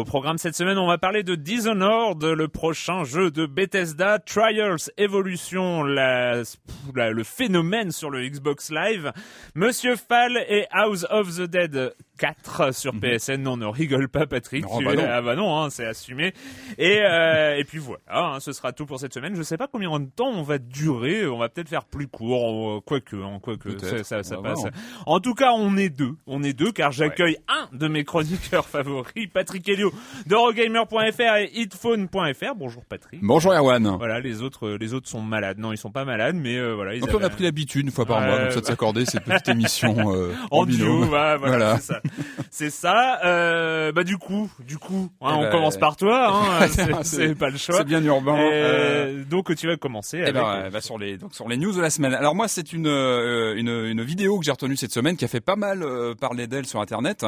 Au programme cette semaine, on va parler de Dishonored, le prochain jeu de Bethesda, Trials Evolution, le phénomène sur le Xbox Live, Monsieur Fall et House of the Dead 4 sur mhm. PSN. Non, ne rigole pas, Patrick. Non, bah non. Ah bah non, hein, c'est assumé. Et, euh, et puis voilà, hein, ce sera tout pour cette semaine. Je sais pas combien de temps on va durer. On va peut-être faire plus court, quoique, hein, quoique ça, ça, ça passe. En tout cas, on est deux. On est deux car j'accueille un de mes chroniqueurs favoris, Patrick Helio d'Eurogamer.fr et hitphone.fr. Bonjour Patrick. Bonjour Erwan. Voilà, les autres, les autres sont malades. Non, ils sont pas malades, mais euh, voilà. Ils donc on a pris l'habitude une fois par mois, donc ça de s'accorder cette petite émission euh, en, duo. voilà, voilà. c'est ça. C'est ça. Euh, bah du coup, du coup, hein, on bah, commence par toi. Hein, c'est pas le choix. C'est bien urbain. Euh, donc tu vas commencer. Eh avec... ben, bah, sur les donc sur les news de la semaine. Alors moi c'est une, euh, une une vidéo que j'ai retenue cette semaine qui a fait pas mal euh, parler d'elle sur internet,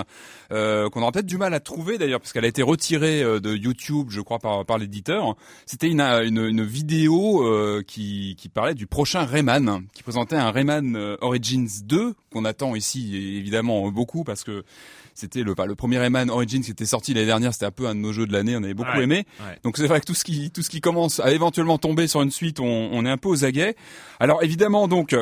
euh, qu'on aura peut-être du mal à trouver d'ailleurs parce qu'elle a été retirée de YouTube, je crois par par l'éditeur. C'était une, une, une vidéo qui qui parlait du prochain Rayman, qui présentait un Rayman Origins 2 qu'on attend ici évidemment beaucoup parce que c'était le, le premier Rayman Origins qui était sorti l'année dernière. C'était un peu un de nos jeux de l'année. On avait beaucoup aimé. Donc c'est vrai que tout ce qui tout ce qui commence à éventuellement tomber sur une suite, on, on est un peu aux aguets. Alors évidemment donc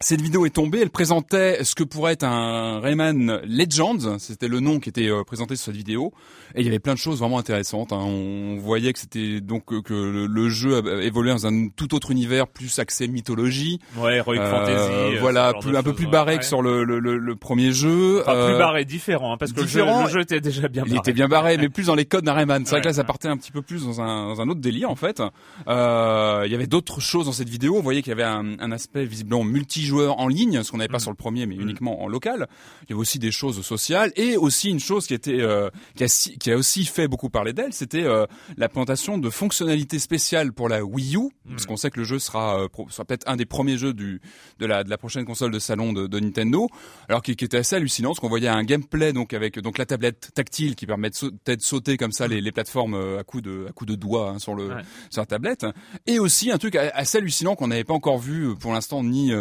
cette vidéo est tombée, elle présentait ce que pourrait être un Rayman Legends, c'était le nom qui était euh, présenté sur cette vidéo, et il y avait plein de choses vraiment intéressantes. Hein. On voyait que c'était donc euh, que le, jeu évoluait dans un tout autre univers, plus axé mythologie. Ouais, heroic euh, fantasy. Voilà, plus, un peu plus barré que sur le, le, le, premier jeu. Enfin, plus barré, différent, hein, parce que différent, le, jeu, était déjà bien barré. Il était bien barré, mais plus dans les codes d'un Rayman. C'est vrai que là, ça partait un petit peu plus dans un, dans un autre délire en fait. Euh, il y avait d'autres choses dans cette vidéo. On voyait qu'il y avait un, un aspect visiblement multijoueur en ligne ce qu'on n'avait pas mm. sur le premier, mais mm. uniquement en local. Il y avait aussi des choses sociales et aussi une chose qui était euh, qui, a, qui, a, aussi fait beaucoup parler d'elle, c'était euh, la présentation de fonctionnalités spéciales pour la Wii U, mm. parce qu'on sait que le jeu sera, euh, sera peut-être un des premiers jeux du de la de la prochaine console de salon de, de Nintendo. Alors qui, qui, était assez hallucinant, parce qu'on voyait un gameplay donc avec donc la tablette tactile qui permet de, sauter comme ça les, les plateformes à coup de à coup de doigts hein, sur le sur la tablette, et aussi un truc assez hallucinant qu'on n'avait pas encore vu pour l'instant ni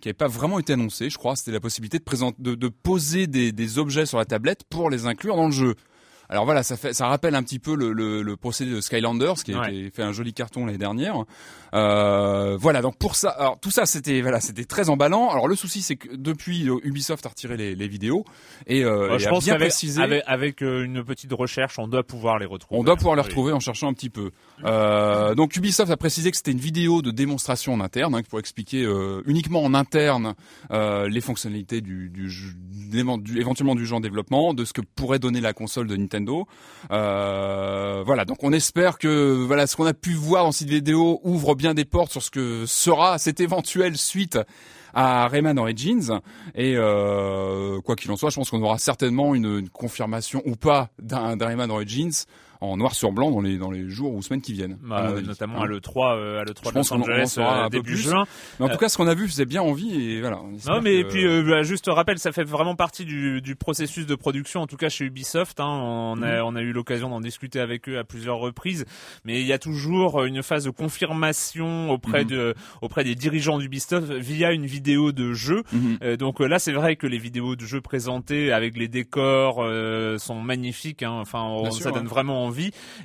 qui n'avait pas vraiment été annoncé, je crois, c'était la possibilité de, poser des, objets sur la tablette pour les inclure dans le jeu. Alors voilà, ça fait, ça rappelle un petit peu le, le, le procédé de Skylanders, qui a fait un joli carton l'année dernière. Euh, voilà, donc pour ça, alors tout ça, c'était voilà, c'était très emballant. Alors le souci, c'est que depuis euh, Ubisoft a retiré les, les vidéos et, euh, je pense bien précisé, avec, avec euh, une petite recherche, on doit pouvoir les retrouver. On doit pouvoir les retrouver en cherchant un petit peu. Euh, donc Ubisoft a précisé que c'était une vidéo de démonstration en interne, hein, pour expliquer uniquement en interne les fonctionnalités du, du, du, éventuellement du jeu en développement, de ce que pourrait donner la console de Nintendo Nintendo. Euh, voilà, donc on espère que voilà ce qu'on a pu voir dans cette vidéo ouvre bien des portes sur ce que sera cette éventuelle suite à Rayman Origins. Et euh, quoi qu'il en soit, je pense qu'on aura certainement une, une confirmation ou pas d'un Rayman Origins en noir sur blanc dans les dans les jours ou semaines qui viennent. Bah, notamment à hein. le 3 euh, à le 3 de Los Angeles euh, début juin. Mais en tout cas, ce qu'on a vu faisait bien envie et voilà. Non, mais puis euh, bah, juste rappel, ça fait vraiment partie du, du processus de production, en tout cas chez Ubisoft. Hein, on a mhm. on a eu l'occasion d'en discuter avec eux à plusieurs reprises, mais il y a toujours une phase de confirmation auprès mhm. de auprès des dirigeants d'Ubisoft via une vidéo de jeu. Mhm. donc là, c'est vrai que les vidéos de jeu présentées avec les décors sont magnifiques. Hein, enfin, ça donne vraiment envie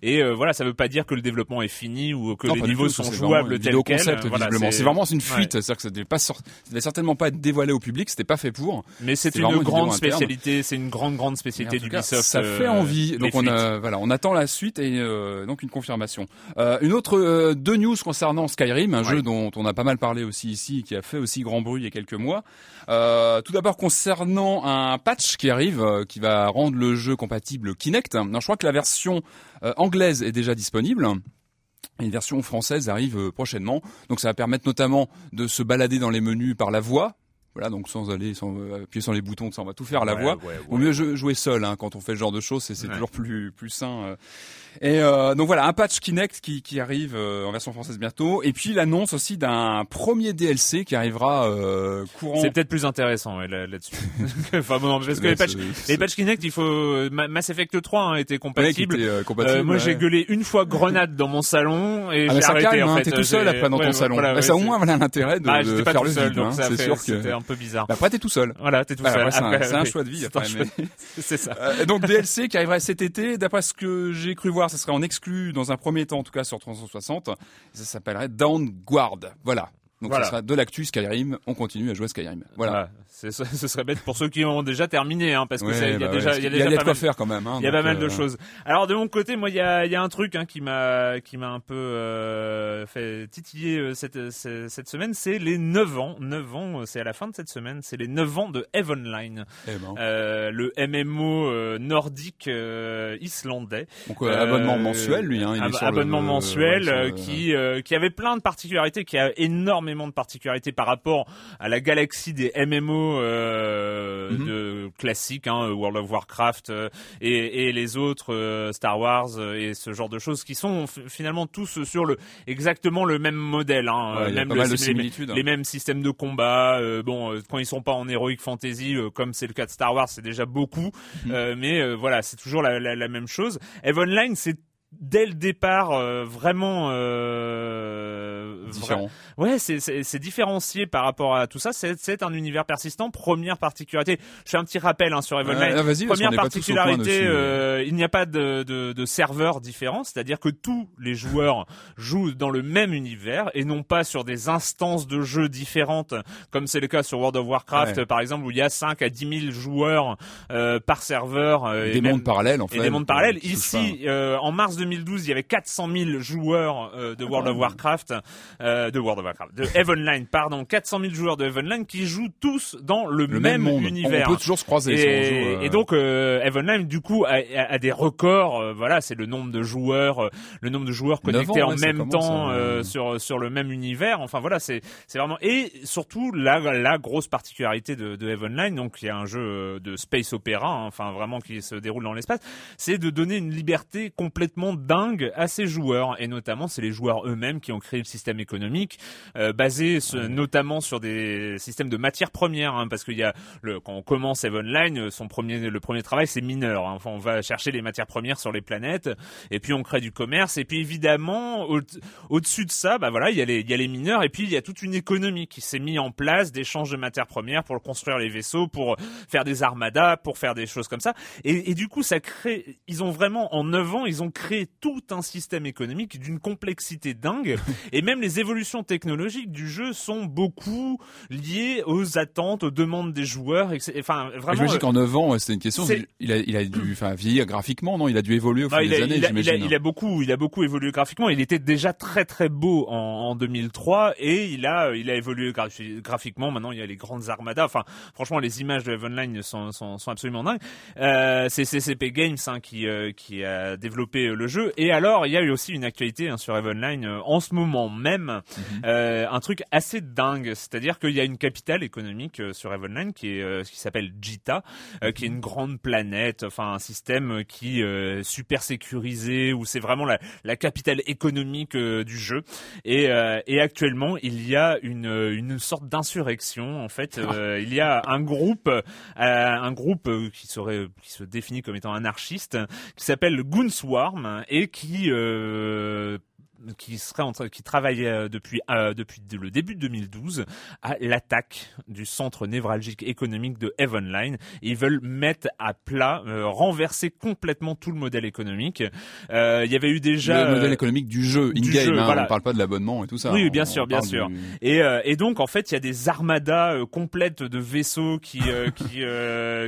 Et euh, voilà, ça veut pas dire que le développement est fini ou que les niveaux sont jouables tel quel. c'est vraiment une fuite. C'est-à-dire que ça devait pas sortir, ça devait certainement pas être dévoilé au public. C'était pas fait pour. Mais c'est une grande spécialité. C'est une grande grande spécialité d'Ubisoft. Ça fait euh, envie. Donc on a, voilà, on attend la suite et euh, donc une confirmation. une autre deux news concernant Skyrim, un jeu dont on a pas mal parlé aussi ici, qui a fait aussi grand bruit il y a quelques mois. tout d'abord concernant un patch qui arrive, qui va rendre le jeu compatible Kinect. Non, je crois que la version euh, anglaise est déjà disponible. Une version française arrive euh, prochainement, donc ça va permettre notamment de se balader dans les menus par la voix, voilà, donc sans aller, sans euh, appuyer sur les boutons, ça on va tout faire à la voix. Au mieux jouer seul hein, quand on fait ce genre de choses, c'est toujours plus plus sain. Et euh, donc voilà, un patch Kinect qui, qui arrive euh, en version française bientôt. Et puis l'annonce aussi d'un premier DLC qui arrivera euh, courant. C'est peut-être plus intéressant là-dessus. enfin bon, parce que les patchs, les patchs Kinect, il faut euh, Mass Effect 3 hein, était compatible. Ouais, compatible moi, j'ai gueulé une fois grenade dans mon salon et ah, j'ai arrêté. Calme, en hein, T'es tout seul après dans ton salon. Voilà, bah, ça au moins voilà l'intérêt de, ah, de faire le vide. Hein, c'est sûr que c'était un peu bizarre. Bah, après t'es tout seul. Voilà, t'es tout seul. C'est un choix de vie. C'est ça. Donc DLC qui arriverait cet été. D'après ce que j'ai cru voir, ça serait en exclu dans un premier temps en tout cas sur 360. Ça s'appellerait Downguard. Voilà. Donc ça sera de l'actu Skyrim, on continue à jouer à Skyrim. Voilà. ce serait bête pour ceux qui ont déjà terminé, hein, parce que il y a déjà, il y a déjà, quoi faire quand même. Hein, il y a pas mal de euh, choses. Alors de mon côté, moi, il y a, y a un truc hein, qui m'a, qui m'a un peu euh, fait titiller euh, cette, cette, semaine, c'est les 9 ans. 9 ans, c'est à la fin de cette semaine, c'est les 9 ans de Heavenline, eh ben. euh, le MMO nordique islandais. Donc abonnement mensuel, lui. Hein, il ab abonnement mensuel qui, qui avait plein de particularités, qui a énormément de particularités par rapport à la galaxie des MMO euh, mhm. de classiques, hein, World of Warcraft euh, et, et, les autres euh, Star Wars et ce genre de choses qui sont finalement tous sur le exactement le même modèle, hein, même les, les, mêmes systèmes de combat. bon, quand ils sont pas en heroic fantasy, comme c'est le cas de Star Wars, c'est déjà beaucoup, mhm. mais voilà, c'est toujours la, la, la, même chose. Eve Online, c'est dès le départ euh, vraiment euh, différent. Ouais, c'est différencié par rapport à tout ça. C'est un univers persistant. Première particularité. Je fais un petit rappel hein, sur Evolve Première particularité, euh, il n'y a pas de, de, de serveur différent, c'est-à-dire que tous les joueurs jouent dans le même univers et non pas sur des instances de jeu différentes, comme c'est le cas sur World of Warcraft par exemple, où il y a 5 à 10 000 joueurs euh, par serveur. Euh, des mondes parallèles en fait. Et des mondes parallèles. Ici, en mars 2012, il y avait 400 000 joueurs euh, de World of. Warcraft, euh, de World of Warcraft, de Heavenline, pardon, 400 000 joueurs de Heavenline qui jouent tous dans le, même, univers. On peut toujours se croiser. Et, joue, et donc euh, Heavenline, du coup, a, a, des records. Euh, voilà, c'est le nombre de joueurs, euh, le nombre de joueurs connectés en même temps sur sur le même univers. Enfin voilà, c'est c'est vraiment et surtout la la grosse particularité de, de Heavenline, donc il y a un jeu de space opéra, hein, enfin vraiment qui se déroule dans l'espace, c'est de donner une liberté complètement dingue à ces joueurs. Et notamment c'est les joueurs eux-mêmes qui ont créé le système économique euh, basé notamment sur des systèmes de matières premières hein, parce qu'il y a le quand on commence Evenline son premier le premier travail c'est mineur hein. enfin on va chercher les matières premières sur les planètes et puis on crée du commerce et puis évidemment au, dessus de ça bah voilà il y a les il y a les mineurs et puis il y a toute une économie qui s'est mise en place d'échange de matières premières pour construire les vaisseaux pour faire des armadas pour faire des choses comme ça. Et, et du coup ça crée ils ont vraiment en 9 ans ils ont créé tout un système économique d'une complexité dingue. et même les évolutions technologiques du jeu sont beaucoup liées aux attentes, aux demandes des joueurs. Enfin, vraiment. J'imagine qu'en 9 ans, c'était une question. Il a, il a dû, enfin, vieillir graphiquement, non? Il a dû évoluer au bah, fil des années, il a, il a, beaucoup, il a beaucoup évolué graphiquement. Il était déjà très très beau en, en 2003 et il a, il a évolué graphiquement. Maintenant, il y a les grandes armadas. Enfin, franchement, les images de Online sont, sont, sont absolument dingues. Euh, c'est CCP Games hein, qui, euh, qui a développé le jeu. Et alors, il y a eu aussi une actualité hein, sur Online euh, en ce moment même, mhm. euh, un truc assez dingue. C'est-à-dire qu'il y a une capitale économique euh, sur Online qui est qui s'appelle Jita, qui est une grande planète, enfin un système qui est super sécurisé où c'est vraiment la, la capitale économique du jeu. Et, et actuellement, il y a une, une sorte d'insurrection. En fait, il y a un groupe, un groupe qui serait qui se définit comme étant anarchiste, qui s'appelle Gunswarm et qui euh, qui serait en qui travaillait euh, depuis euh, depuis le début de 2012 à l'attaque du centre névralgique économique de Evenline. Ils veulent mettre à plat, euh, renverser complètement tout le modèle économique. Euh, il y avait eu déjà le modèle économique du jeu in-game. Hein, On parle pas de l'abonnement et tout ça. Oui, bien sûr, bien sûr. Et, et donc en fait, il y a des armadas complètes de vaisseaux qui qui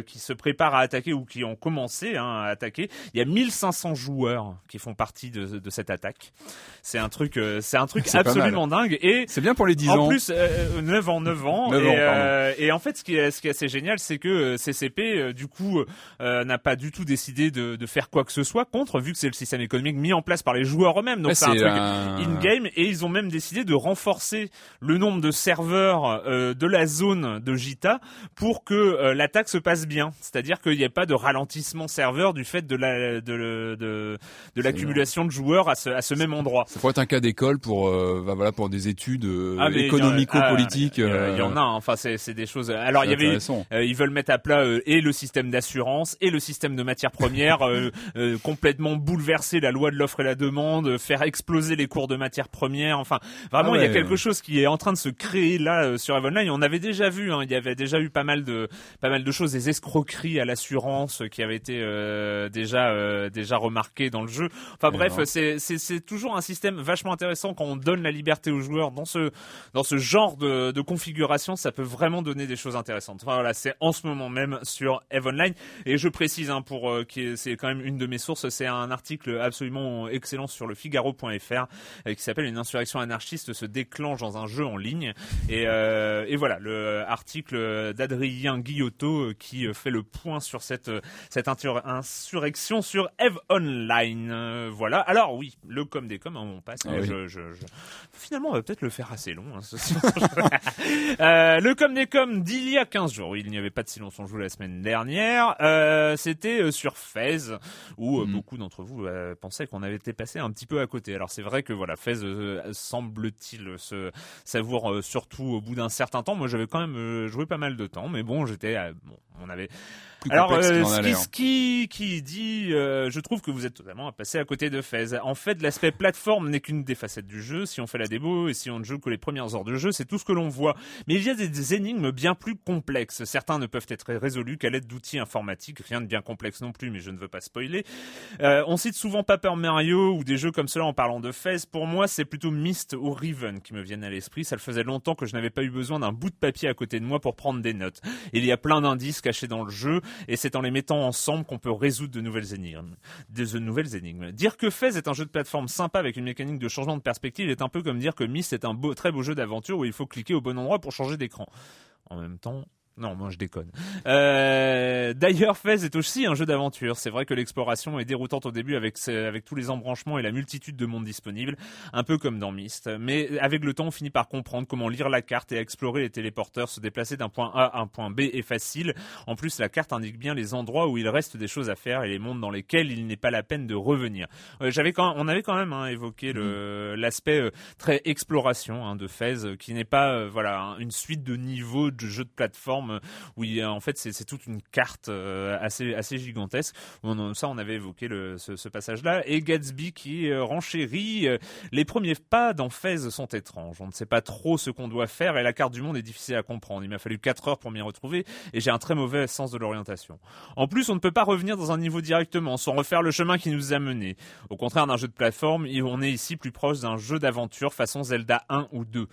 qui se préparent à attaquer ou qui ont commencé hein, à attaquer. Il y a 1500 joueurs qui font partie de, de cette attaque. C'est un truc, euh, c'est un truc absolument dingue. Et c'est bien pour les 10 ans. En plus, euh, 9 ans, 9 ans. 9 et, ans euh, et, en fait, ce qui est, ce qui est assez génial, c'est que euh, CCP, du coup, n'a pas du tout décidé de, de, faire quoi que ce soit contre, vu que c'est le système économique mis en place par les joueurs eux-mêmes. Donc c'est un truc in-game. Et ils ont même décidé de renforcer le nombre de serveurs de la zone de Jita pour que l'attaque se passe bien. C'est-à-dire qu'il n'y ait pas de ralentissement serveur du fait de la de, de, de l'accumulation de joueurs à ce, à ce même endroit pourrait être un cas d'école pour euh, bah, voilà pour des études euh, ah, économico-politiques. Il, y en a, hein. enfin c'est c'est des choses. Alors il y avait, euh, ils veulent mettre à plat et le système d'assurance et le système de matières premières, complètement bouleverser la loi de l'offre et la demande, faire exploser les cours de matières premières. Enfin vraiment, ah il y a quelque chose qui est en train de se créer là sur Evenline. On avait déjà vu, hein, il y avait déjà eu pas mal de pas mal de choses, des escroqueries à l'assurance qui avaient été déjà déjà remarquées dans le jeu. Enfin bref, c'est c'est c'est toujours un système vachement intéressant quand on donne la liberté aux joueurs dans ce dans ce genre de, configuration, ça peut vraiment donner des choses intéressantes. Enfin, voilà, c'est en ce moment même sur Eve Online et je précise hein, pour euh, qui c'est quand même une de mes sources, c'est un article absolument excellent sur le Figaro.fr euh, qui s'appelle une insurrection anarchiste se déclenche dans un jeu en ligne et, euh, et voilà le article d'Adrien Guillotot qui fait le point sur cette cette insurrection sur Eve Online. voilà. Alors oui, le com des com, on passe. Ah je, je, je... Finalement, on va peut-être le faire assez long. Hein, euh, le com des com d'il y a 15 jours. Il n'y avait pas de silence on joue la semaine dernière. Euh, C'était euh, sur Fez, où mm. beaucoup d'entre vous euh, pensaient qu'on avait été passé un petit peu à côté. Alors c'est vrai que voilà, Fez semble-t-il se savoir surtout au bout d'un certain temps. Moi, j'avais quand même joué pas mal de temps, mais bon, j'étais bon, on avait alors, euh, qui, qui dit, euh, je trouve que vous êtes totalement passé à côté de Fez. En fait, l'aspect plateforme n'est qu'une des facettes du jeu. Si on fait la démo et si on ne joue que les premières heures de jeu, c'est tout ce que l'on voit. Mais il y a des, énigmes bien plus complexes. Certains ne peuvent être résolus qu'à l'aide d'outils informatiques. Rien de bien complexe non plus, mais je ne veux pas spoiler. Euh, on cite souvent Paper Mario ou des jeux comme cela en parlant de Fez. Pour moi, c'est plutôt Myst ou Riven qui me viennent à l'esprit. Ça le faisait longtemps que je n'avais pas eu besoin d'un bout de papier à côté de moi pour prendre des notes. Il y a plein d'indices cachés dans le jeu et c'est en les mettant ensemble qu'on peut résoudre de nouvelles énigmes. Dire que Fez est un jeu de plateforme sympa avec une mécanique de changement de perspective est un peu comme dire que Myst est un très beau jeu d'aventure où il faut cliquer au bon endroit pour changer d'écran. En même temps, non, moi je déconne. Euh, D'ailleurs, Fez est aussi un jeu d'aventure. C'est vrai que l'exploration est déroutante au début avec, avec tous les embranchements et la multitude de mondes disponibles, un peu comme dans Myst. Mais avec le temps, on finit par comprendre comment lire la carte et explorer les téléporteurs. Se déplacer d'un point A à un point B est facile. En plus, la carte indique bien les endroits où il reste des choses à faire et les mondes dans lesquels il n'est pas la peine de revenir. Euh, J'avais quand, on avait quand même hein, évoqué mm. l'aspect euh, très exploration hein, de Fez, qui n'est pas euh, voilà une suite de niveaux de jeux de plateforme plateforme où il y a, en fait c'est toute une carte assez assez gigantesque. On, ça, on avait évoqué le, ce, passage-là. Et Gatsby qui renchérit. les premiers pas dans Fez sont étranges. On ne sait pas trop ce qu'on doit faire et la carte du monde est difficile à comprendre. Il m'a fallu 4 heures pour m'y retrouver et j'ai un très mauvais sens de l'orientation. En plus, on ne peut pas revenir dans un niveau directement sans refaire le chemin qui nous a menés. Au contraire d'un jeu de plateforme, on est ici plus proche d'un jeu d'aventure façon Zelda 1 ou 2.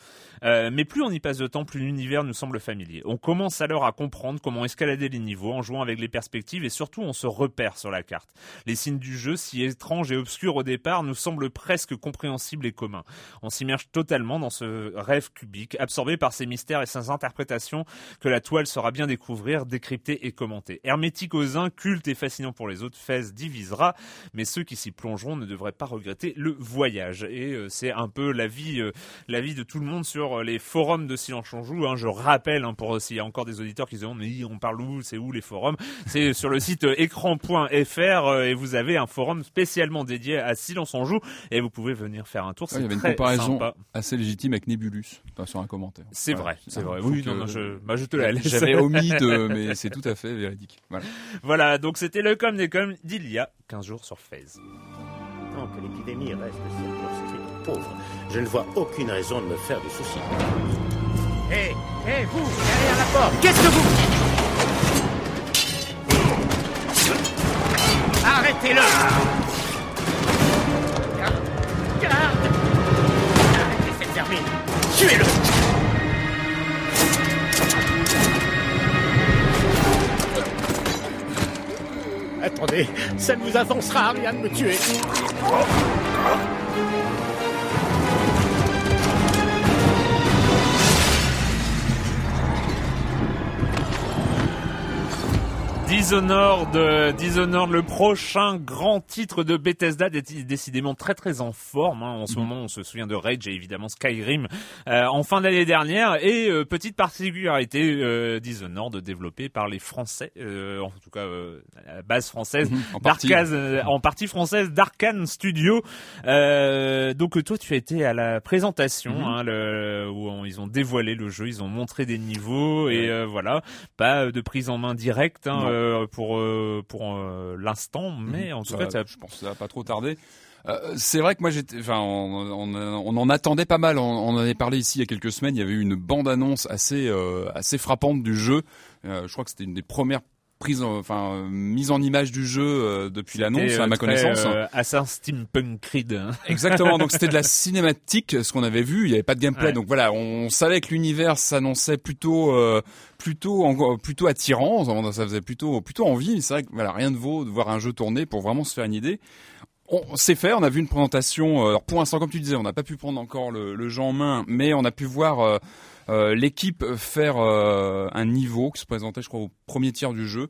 Euh, mais plus on y passe de temps, plus l'univers nous semble familier. On commence alors à comprendre comment escalader les niveaux en jouant avec les perspectives et surtout on se repère sur la carte. Les signes du jeu, si étranges et obscurs au départ, nous semblent presque compréhensibles et communs. On s'immerge totalement dans ce rêve cubique, absorbé par ses mystères et ses interprétations que la toile saura bien découvrir, décrypter et commenter. Hermétique aux uns, culte et fascinant pour les autres, Fez divisera, mais ceux qui s'y plongeront ne devraient pas regretter le voyage. Et euh, c'est un peu la vie, euh, la vie de tout le monde sur les forums de Silence on joue. Hein. Je rappelle, hein, pour s'il y a encore des auditeurs qui se demandent mais on parle où, c'est où les forums? C'est sur le site écran.fr euh, et vous avez un forum spécialement dédié à Silence on joue et vous pouvez venir faire un tour. il y avait une comparaison assez légitime avec Nebulus sur un commentaire. C'est vrai, c'est vrai. Oui, non, je, bah, je te la laisse. J'avais omis de, mais c'est tout à fait véridique. Voilà. voilà, donc c'était le com des com d'il y a 15 jours sur FaZe. Tant que l'épidémie reste circonscrite pauvres, je ne vois aucune raison de me faire des soucis. Hé, hé, vous, derrière la porte, qu'est-ce que vous... Arrêtez-le. Garde. Arrêtez cette vermine Tuez-le. Attendez, ça ne vous avancera à rien de me tuer. Dishonored, Dishonored, le prochain grand titre de Bethesda, décidément très très en forme. Hein. En ce mhm. moment, on se souvient de Rage et évidemment Skyrim euh, en fin d'année dernière. Et euh, petite particularité, euh, Dishonored développé par les Français, euh, en tout cas la base française, mhm. en, partie. en partie française d'Arkane Studio. donc toi, tu as été à la présentation mhm. hein, le, où ils ont dévoilé le jeu, ils ont montré des niveaux et voilà, pas de prise en main directe. Hein, euh, pour euh, pour euh, l'instant, mais en tout cas, ça, je pense que ça va pas trop tarder. c'est vrai que moi j'étais, enfin, on, on, en attendait pas mal. On, en avait parlé ici il y a quelques semaines. Il y avait eu une bande annonce assez assez frappante du jeu. je crois que c'était une des premières prise enfin mise en image du jeu euh, depuis l'annonce à ma connaissance. euh, Assassin's Steampunk Creed hein. exactement. Donc c'était de la cinématique ce qu'on avait vu. Il n'y avait pas de gameplay. Donc voilà on savait que l'univers s'annonçait plutôt euh, plutôt plutôt attirant. Ça faisait plutôt plutôt envie. C'est vrai que voilà rien de vaut de voir un jeu tourner pour vraiment se faire une idée on s'est fait, on a vu une présentation. Alors pour l'instant, comme tu disais, on n'a pas pu prendre encore le, le, jeu en main, mais on a pu voir euh, l'équipe faire euh, un niveau qui se présentait, je crois, au premier tiers du jeu.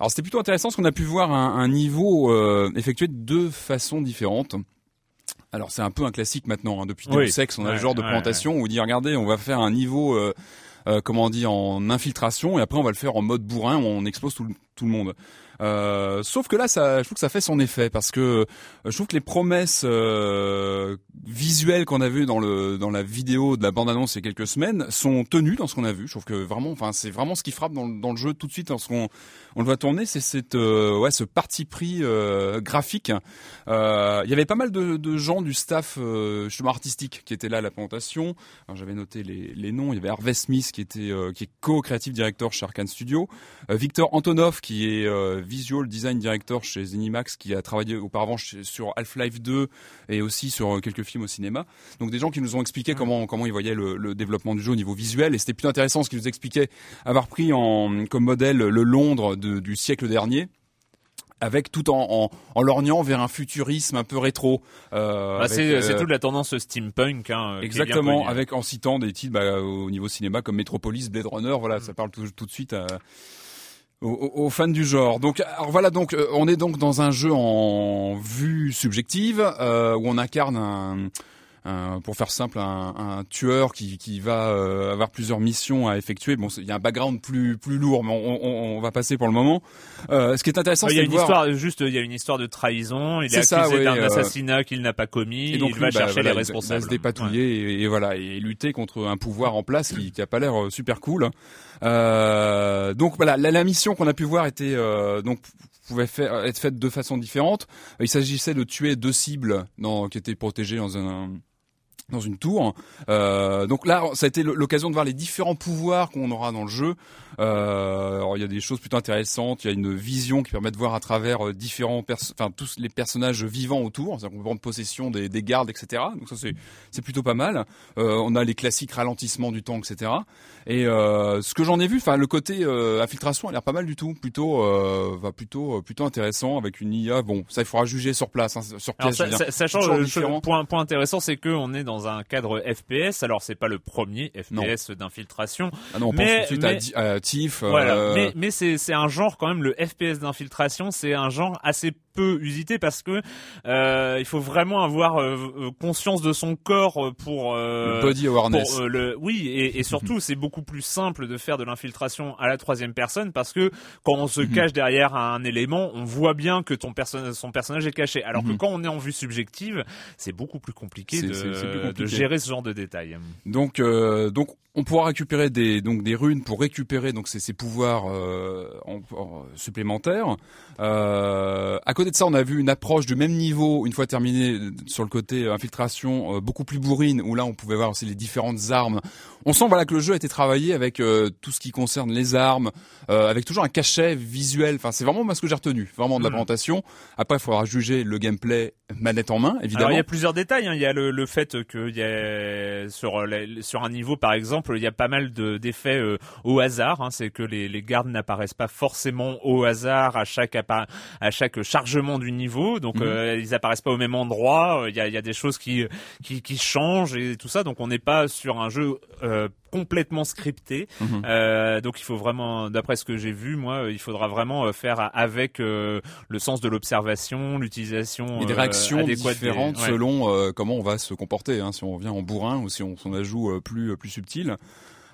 Alors c'était plutôt intéressant parce qu'on a pu voir un, un niveau euh, effectué de deux façons différentes. Alors c'est un peu un classique maintenant, hein, depuis oui. sexe, on a le genre de présentation où on dit regardez, on va faire un niveau, euh, comment on dit, en infiltration et après on va le faire en mode bourrin où on explose tout tout le monde. Euh, sauf que là, je trouve que ça fait son effet parce que euh, je trouve que les promesses euh, visuelles qu'on a vues dans le dans la vidéo de la bande annonce il y a quelques semaines sont tenues dans ce qu'on a vu. Je trouve que vraiment, enfin, c'est vraiment ce qui frappe dans, dans le jeu tout de suite lorsqu'on on le voit tourner, c'est cette ouais ce parti pris graphique. Il y avait pas mal de, gens du staff justement artistique qui étaient là à la présentation. J'avais noté les, les noms. Il y avait Harvey Smith qui était qui est co-creative director chez Arkane Studio, Victor Antonov qui est visual design director chez Zenimax qui a travaillé auparavant sur Half-Life 2 et aussi sur quelques films au cinéma. Donc des gens qui nous ont expliqué comment comment ils voyaient le, développement du jeu au niveau visuel et c'était plutôt intéressant ce qu'ils nous expliquaient avoir pris en comme modèle le Londres du siècle dernier avec tout en, en, lorgnant vers un futurisme un peu rétro. Euh, bah, c'est euh, toute la tendance steampunk. Hein, exactement, avec en citant des titres bah, au niveau cinéma comme Metropolis, Blade Runner. Voilà, mm. ça parle tout, tout de suite à, aux, fans du genre. Donc, alors voilà, donc euh, on est donc dans un jeu en vue subjective euh, où on incarne un, un, pour faire simple, un, un tueur qui, qui va euh, avoir plusieurs missions à effectuer. Bon, il y a un background plus plus lourd, mais on, on, on va passer pour le moment. Euh, ce qui est intéressant, c'est a de une voir. histoire juste il y a une histoire de trahison il est, C'est accusé ouais, d'un euh, assassinat qu'il n'a pas commis Et donc il lui, va bah, chercher voilà, les responsables il va se dépatouiller et, et voilà et lutter contre un pouvoir en place qui, qui a pas l'air euh, super cool. Euh, donc voilà, la, la mission qu'on a pu voir était euh, donc pouvait faire, être faite de façon différente. Il s'agissait de tuer deux cibles dans, qui étaient protégées dans un dans une tour. Euh, donc là, ça a été l'occasion de voir les différents pouvoirs qu'on aura dans le jeu. Euh, alors il y a des choses plutôt intéressantes. Il y a une vision qui permet de voir à travers euh, différents, enfin tous les personnages vivants autour. C'est-à-dire qu'on peut prendre possession des, des gardes, etc. Donc ça c'est plutôt pas mal. Euh, on a les classiques ralentissements du temps, etc. Et ce que j'en ai vu, enfin le côté infiltration a l'air pas mal du tout, plutôt, va plutôt, plutôt intéressant avec une IA. Bon, ça il faudra juger sur place, hein, sur Alors, le différent. point, point intéressant, c'est que on est dans un cadre FPS. Alors c'est pas le premier FPS d'infiltration, Ah non, on Mais- pense tout de suite à Tiff. euh, Voilà, mais, mais c'est un genre quand même le FPS d'infiltration, c'est un genre assez peu usité parce que euh, il faut vraiment avoir euh, euh, conscience de son corps pour euh, body awareness. pour, euh, le oui et, et surtout c'est beaucoup plus simple de faire de l'infiltration à la troisième personne parce que quand on se Mhm. cache derrière un élément on voit bien que ton perso- son personnage est caché alors que Mhm. quand on est en vue subjective c'est beaucoup plus compliqué, de, plus compliqué. de gérer ce genre de détails Donc, euh, donc, on pourra récupérer des donc des runes pour récupérer donc ces, ces pouvoirs euh, en- en- supplémentaires. Euh, à côté de ça, on a vu une approche du même niveau une fois terminé euh, sur le côté euh, infiltration, euh, beaucoup plus bourrine, où là on pouvait voir aussi les différentes armes. On sent voilà que le jeu a été travaillé avec euh, tout ce qui concerne les armes, euh, avec toujours un cachet visuel. Enfin, c'est vraiment moi ce que j'ai retenu, vraiment de la Mhm. présentation. Après, il faudra juger le gameplay manette en main, évidemment. Alors il y a plusieurs détails. hein. Il y a le, le fait que il y a sur sur un niveau par exemple, il y a pas mal de d'effets euh, au hasard. hein. C'est que les, les gardes n'apparaissent pas forcément au hasard à chaque à chaque chargement du niveau. Donc Mhm. euh, ils apparaissent pas au même endroit. Il y a, il y a des choses qui qui, qui changent et tout ça. Donc on n'est pas sur un jeu euh, complètement scripté. Mhm. Euh, donc il faut vraiment, d'après ce que j'ai vu, moi, il faudra vraiment euh, faire avec euh, le sens de l'observation, l'utilisation et des euh, réactions des- différentes ouais. selon euh, comment on va se comporter, hein, si on vient en bourrin ou si on, ajoute euh, plus plus subtil.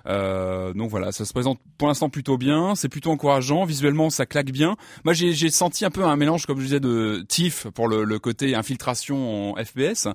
Euh, donc voilà, ça se présente pour l'instant plutôt bien, c'est plutôt encourageant, visuellement ça claque bien. Moi j'ai j'ai senti un peu un mélange, comme je disais, de TIFF pour le, le côté infiltration en FPS,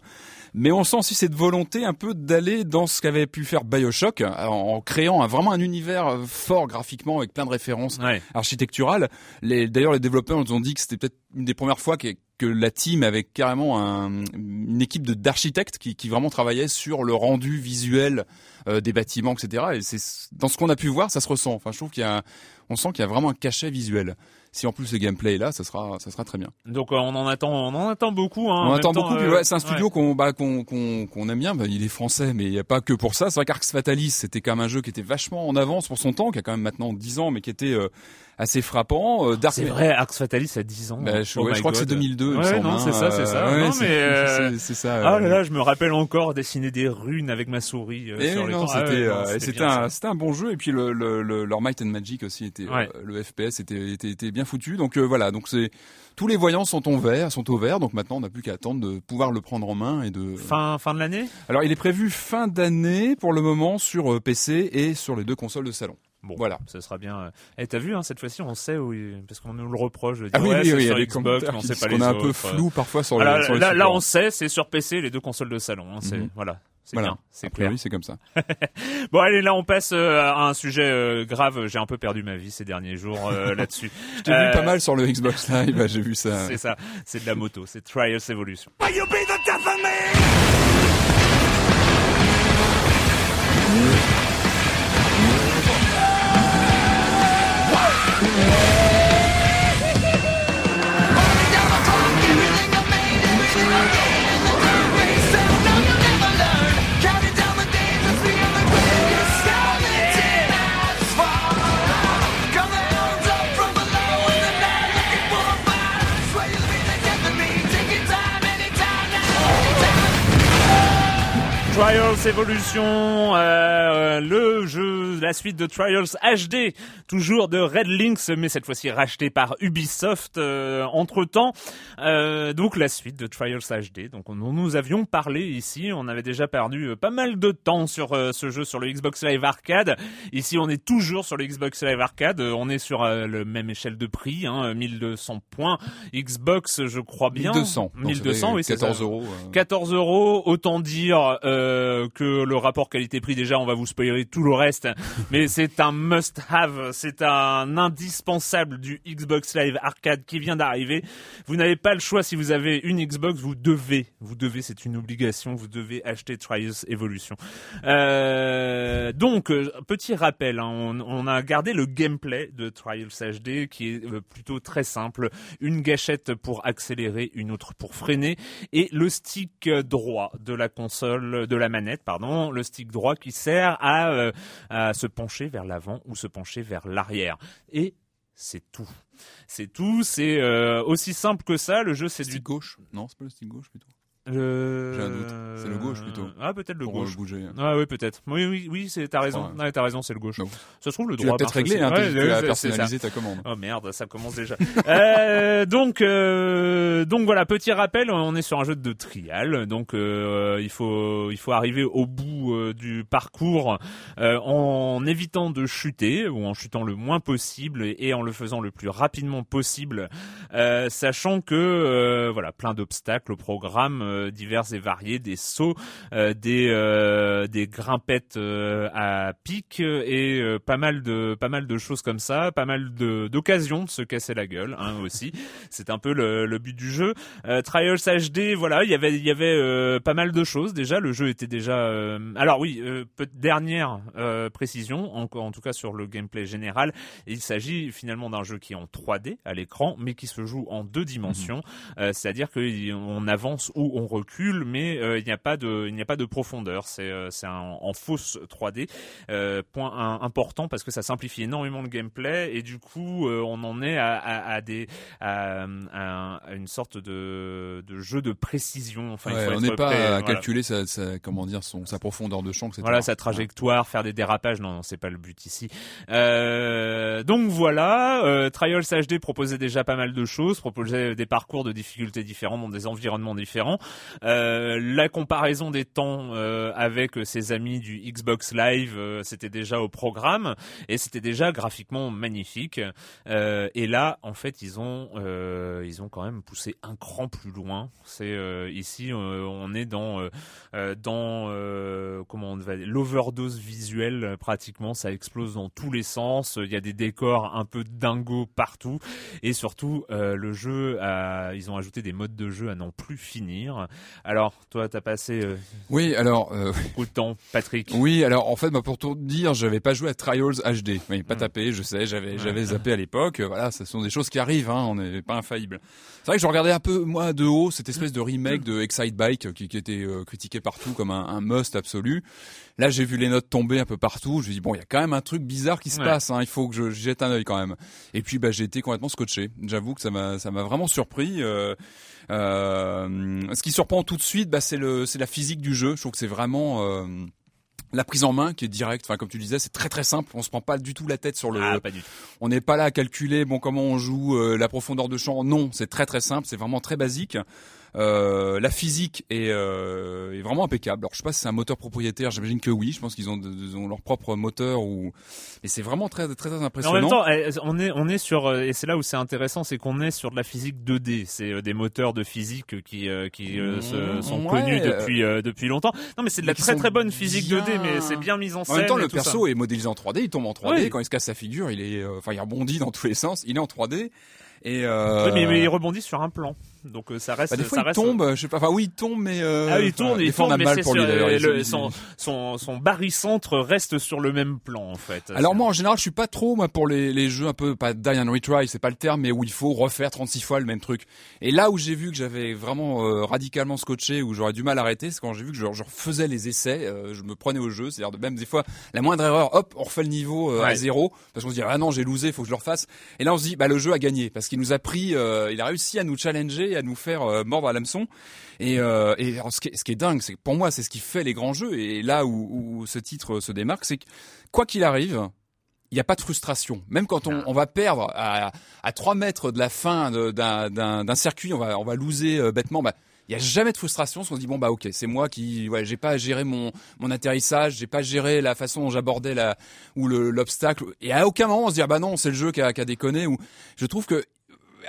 mais on sent aussi cette volonté un peu d'aller dans ce qu'avait pu faire Bioshock, en, en créant un- vraiment un univers euh, fort graphiquement avec plein de références Ouais. architecturales. Les, d'ailleurs, les développeurs nous ont dit que c'était peut-être une des premières fois que, que la team avait carrément un- une équipe d'architectes qui, qui vraiment travaillait sur le rendu visuel euh, des bâtiments, etc. Et c'est dans ce qu'on a pu voir, ça se ressent. Enfin, je trouve qu'il y a, on sent qu'il y a vraiment un cachet visuel. Si en plus le gameplay est là, ça sera, ça sera très bien. Donc euh, on en attend, on en attend beaucoup. Hein, on attend temps, beaucoup. euh, ouais, c'est un studio ouais. qu'on, bah, qu'on, qu'on, qu'on aime bien. Bah, il est français, mais il n'y a pas que pour ça. C'est vrai qu'Arx Fatalis, c'était quand même un jeu qui était vachement en avance pour son temps, qui a quand même maintenant 10 ans, mais qui était euh, assez frappant. Euh, Dark C'est vrai, Arx Fatalis a 10 ans. Bah, je, Oh ouais, je crois que c'est God. 2002. il me Ouais, non, hein. c'est ça, c'est ça. Euh, Non, c'est- mais, euh, c'est- ça. Ah euh. là là, je me rappelle encore dessiner des runes avec ma souris euh, Et sur non, Ah ouais, c'était, euh, c'était bien, un, c'était un bon jeu et puis le, le, le- leur Might and Magic aussi était, Ouais. euh, le FPS était, était, était bien foutu. Donc euh, voilà, donc c'est tous les voyants sont au vert, sont au vert. Donc maintenant on n'a plus qu'à attendre de pouvoir le prendre en main et de. Fin fin de l'année? Alors il est prévu fin d'année pour le moment sur euh, PC et sur les deux consoles de salon. Bon, Voilà. ça sera bien. euh. Eh, t'as vu, hein, cette fois-ci, on sait où, il- parce qu'on nous le reproche de dire Ah oui, ouais, oui, c'est oui, il y sur a des Xbox, mais on sait pas est un peu flou parfois sur Voilà, les, sur les là, là, on sait, c'est sur PC, les deux consoles de salon. hein, c'est Mhm. voilà, c'est Voilà. bien, c'est A clair. priori, c'est comme ça. Bon, allez, là, on passe euh, à un sujet euh, grave. J'ai un peu perdu ma vie ces derniers jours euh, là-dessus. Je t'ai Euh, vu pas mal sur le Xbox Live, j'ai vu ça. C'est ça, c'est de la moto, c'est Trials Evolution. Yeah. Trials Evolution, euh, le jeu la suite de Trials HD, toujours de Red Links, mais cette fois-ci racheté par Ubisoft euh, entre temps. Euh, donc la suite de Trials HD. Donc nous, nous avions parlé ici, on avait déjà perdu euh, pas mal de temps sur euh, ce jeu sur le Xbox Live Arcade. Ici on est toujours sur le Xbox Live Arcade, Euh, on est sur euh, le même échelle de prix, hein, 1200 points. Xbox, je crois bien. 1200. Donc, ça 1200, fait oui, c'est 14 ça. euros. euh. 14 euros, autant dire euh, que le rapport qualité-prix déjà, on va vous spoiler tout le reste, mais c'est un must-have, c'est un indispensable du Xbox Live Arcade qui vient d'arriver. Vous n'avez pas le choix si vous avez une Xbox, vous devez, vous devez, c'est une obligation, vous devez acheter Trials Evolution. Euh, donc, euh, petit rappel, hein, on, a gardé le gameplay de Trials HD qui est euh, plutôt très simple, une gâchette pour accélérer, une autre pour freiner, et le stick droit de la console, la manette, pardon, le stick droit qui sert à, euh, à se pencher vers l'avant ou se pencher vers l'arrière. Et c'est tout. C'est tout, c'est euh, aussi simple que ça. Le jeu, c'est du Stick gauche Non, c'est pas le stick gauche plutôt. Le- J'ai un doute. C'est le gauche, plutôt. Ah, peut-être le Pour euh, gauche. bouger. Ah oui, peut-être. Oui, oui, oui, c'est, t'as raison. Ouais, t'as raison, c'est le gauche. Non. Ça se trouve, le Tu l'as droit peut-être réglé, hein, Ouais, tu as personnalisé ta commande. Oh merde, ça commence déjà. euh, donc, euh, donc voilà, petit rappel, on est sur un jeu de trial, donc euh, il faut il faut arriver au bout euh, du parcours euh, en évitant de chuter ou en chutant le moins possible et, et en le faisant le plus rapidement possible, euh, sachant que euh, voilà plein d'obstacles au programme euh, divers et variés, des sauts, euh, des euh, des grimpettes euh, à pic et euh, pas mal de pas mal de choses comme ça, pas mal d'occasions de se casser la gueule hein, aussi. C'est un peu le, le but du jeu. Euh, Trials HD, voilà, il y avait il y avait euh, pas mal de choses déjà. Le jeu était déjà. euh, Alors oui, euh, dernière euh, précision, en, en tout cas sur le gameplay général, il s'agit finalement d'un jeu qui est en 3D à l'écran, mais qui se joue en deux dimensions. Euh, C'est-à-dire qu'on avance ou on recule, mais euh, il n'y a pas de il n'y a pas de profondeur. C'est euh, c'est un- en fausse 3D. Euh, point un- important parce que ça simplifie énormément le gameplay et du coup euh, on en est à, à, à des à, à- à une sorte de, de jeu de précision. Enfin, il faut on n'est pas prêt, à voilà. calculer sa, sa- comment dire, son, sa profondeur de champ, etc. Voilà sa trajectoire, faire des dérapages, non, non c'est pas le but ici. Euh, donc voilà, euh, Trials HD proposait déjà pas mal de choses, proposait des parcours de difficultés différents dans des environnements différents. Euh, la comparaison des temps euh, avec ses amis du Xbox Live, euh, c'était déjà au programme et c'était déjà graphiquement magnifique. Euh, et là, en fait, ils ont ils ont quand même poussé un cran plus loin. C'est ici, on est dans dans comment on va l'overdose visuelle pratiquement ça explose dans tous les sens il y a des décors un peu dingo partout et surtout le jeu a, ils ont ajouté des modes de jeu à n'en plus finir alors toi t'as passé euh, Oui, alors, euh, beaucoup de temps Patrick? oui, alors en fait, bah, pour tout dire, j'avais pas joué à Trials HD. Oui, pas Mm. tapé, je sais, j'avais j'avais zappé à l'époque. Euh, Voilà, ce sont des choses qui arrivent, hein, on n'est pas infaillible. C'est vrai que je regardais un peu moi de haut cette espèce de remake de Excite Bike qui, qui était euh, critiqué partout comme un, un must absolu. Là, j'ai vu les notes tomber un peu partout. Je me dis bon, il y a quand même un truc bizarre qui se Ouais. passe. Hein, il faut que je jette un œil quand même. Et puis, bah, j'ai été complètement scotché. J'avoue que ça m'a ça m'a vraiment surpris. Euh, ce qui surprend tout de suite, bah, c'est la physique du jeu. Je trouve que c'est vraiment euh, la prise en main qui est directe. Enfin, comme tu disais, c'est très très simple. On se prend pas du tout la tête sur le. ah pas du tout On n'est pas là à calculer bon comment on joue euh, la profondeur de champ. Non, c'est très très simple. C'est vraiment très basique. Euh, la physique est, euh, est vraiment impeccable. Alors je sais pas si c'est un moteur propriétaire. J'imagine que oui. Je pense qu'ils ont, ont leur propre moteur ou. Et c'est vraiment très très très Mais en impressionnant. même temps, eh, on est on est sur euh, et c'est là où c'est intéressant, c'est qu'on est sur de la physique 2D. C'est euh, des moteurs de physique qui euh, qui se- sont Ouais, connus depuis euh, depuis longtemps. Non, mais c'est de la très sont très bonne physique bien- 2D, mais c'est bien mis en En scène. même temps, le ça. perso est modélisé en 3D, il tombe en 3D. Oui. Quand il se casse sa figure, il est, euh, enfin, il rebondit dans tous les sens. Il est en 3D. Et euh, Oui, mais, mais il rebondit sur un plan. Donc euh, ça reste. bah, des fois ça il reste... tombe, je sais pas. Enfin oui, il tombe, mais euh, Ah il tourne, il a mais mal pour lui d'ailleurs. il- le- son, son, son barycentre reste sur le même plan en fait. Alors moi en général je suis pas trop moi pour les, les jeux un peu pas die and retry c'est pas le terme mais où il faut refaire 36 fois le même truc et là où j'ai vu que j'avais vraiment euh, radicalement scotché où j'aurais du mal à arrêter c'est quand j'ai vu que je, je refaisais les essais euh, je me prenais au jeu c'est-à-dire de même des fois la moindre erreur hop on refait le niveau euh, à zéro parce qu'on se dit ah non j'ai losé faut que je le refasse et là on se dit bah le jeu a gagné parce qu'il nous a pris euh, il a réussi à nous challenger à nous faire euh, mordre à l'hameçon. Et, euh, et ce, qui est, ce qui est dingue, c'est que pour moi, c'est ce qui fait les grands jeux. Et là où, où ce titre se démarque, c'est que quoi qu'il arrive, il n'y a pas de frustration. Même quand on, on va perdre à, à 3 mètres de la fin d'un- circuit, on va, on va loser euh, bêtement. Bah, il y a jamais de frustration, parce qu'on se dit bon bah ok, c'est moi qui, ouais, j'ai pas géré mon mon atterrissage, j'ai pas géré la façon dont j'abordais la ou le l'obstacle. Et à aucun moment on se dit ah bah non, c'est le jeu qui a, qui a déconné. Ou je trouve que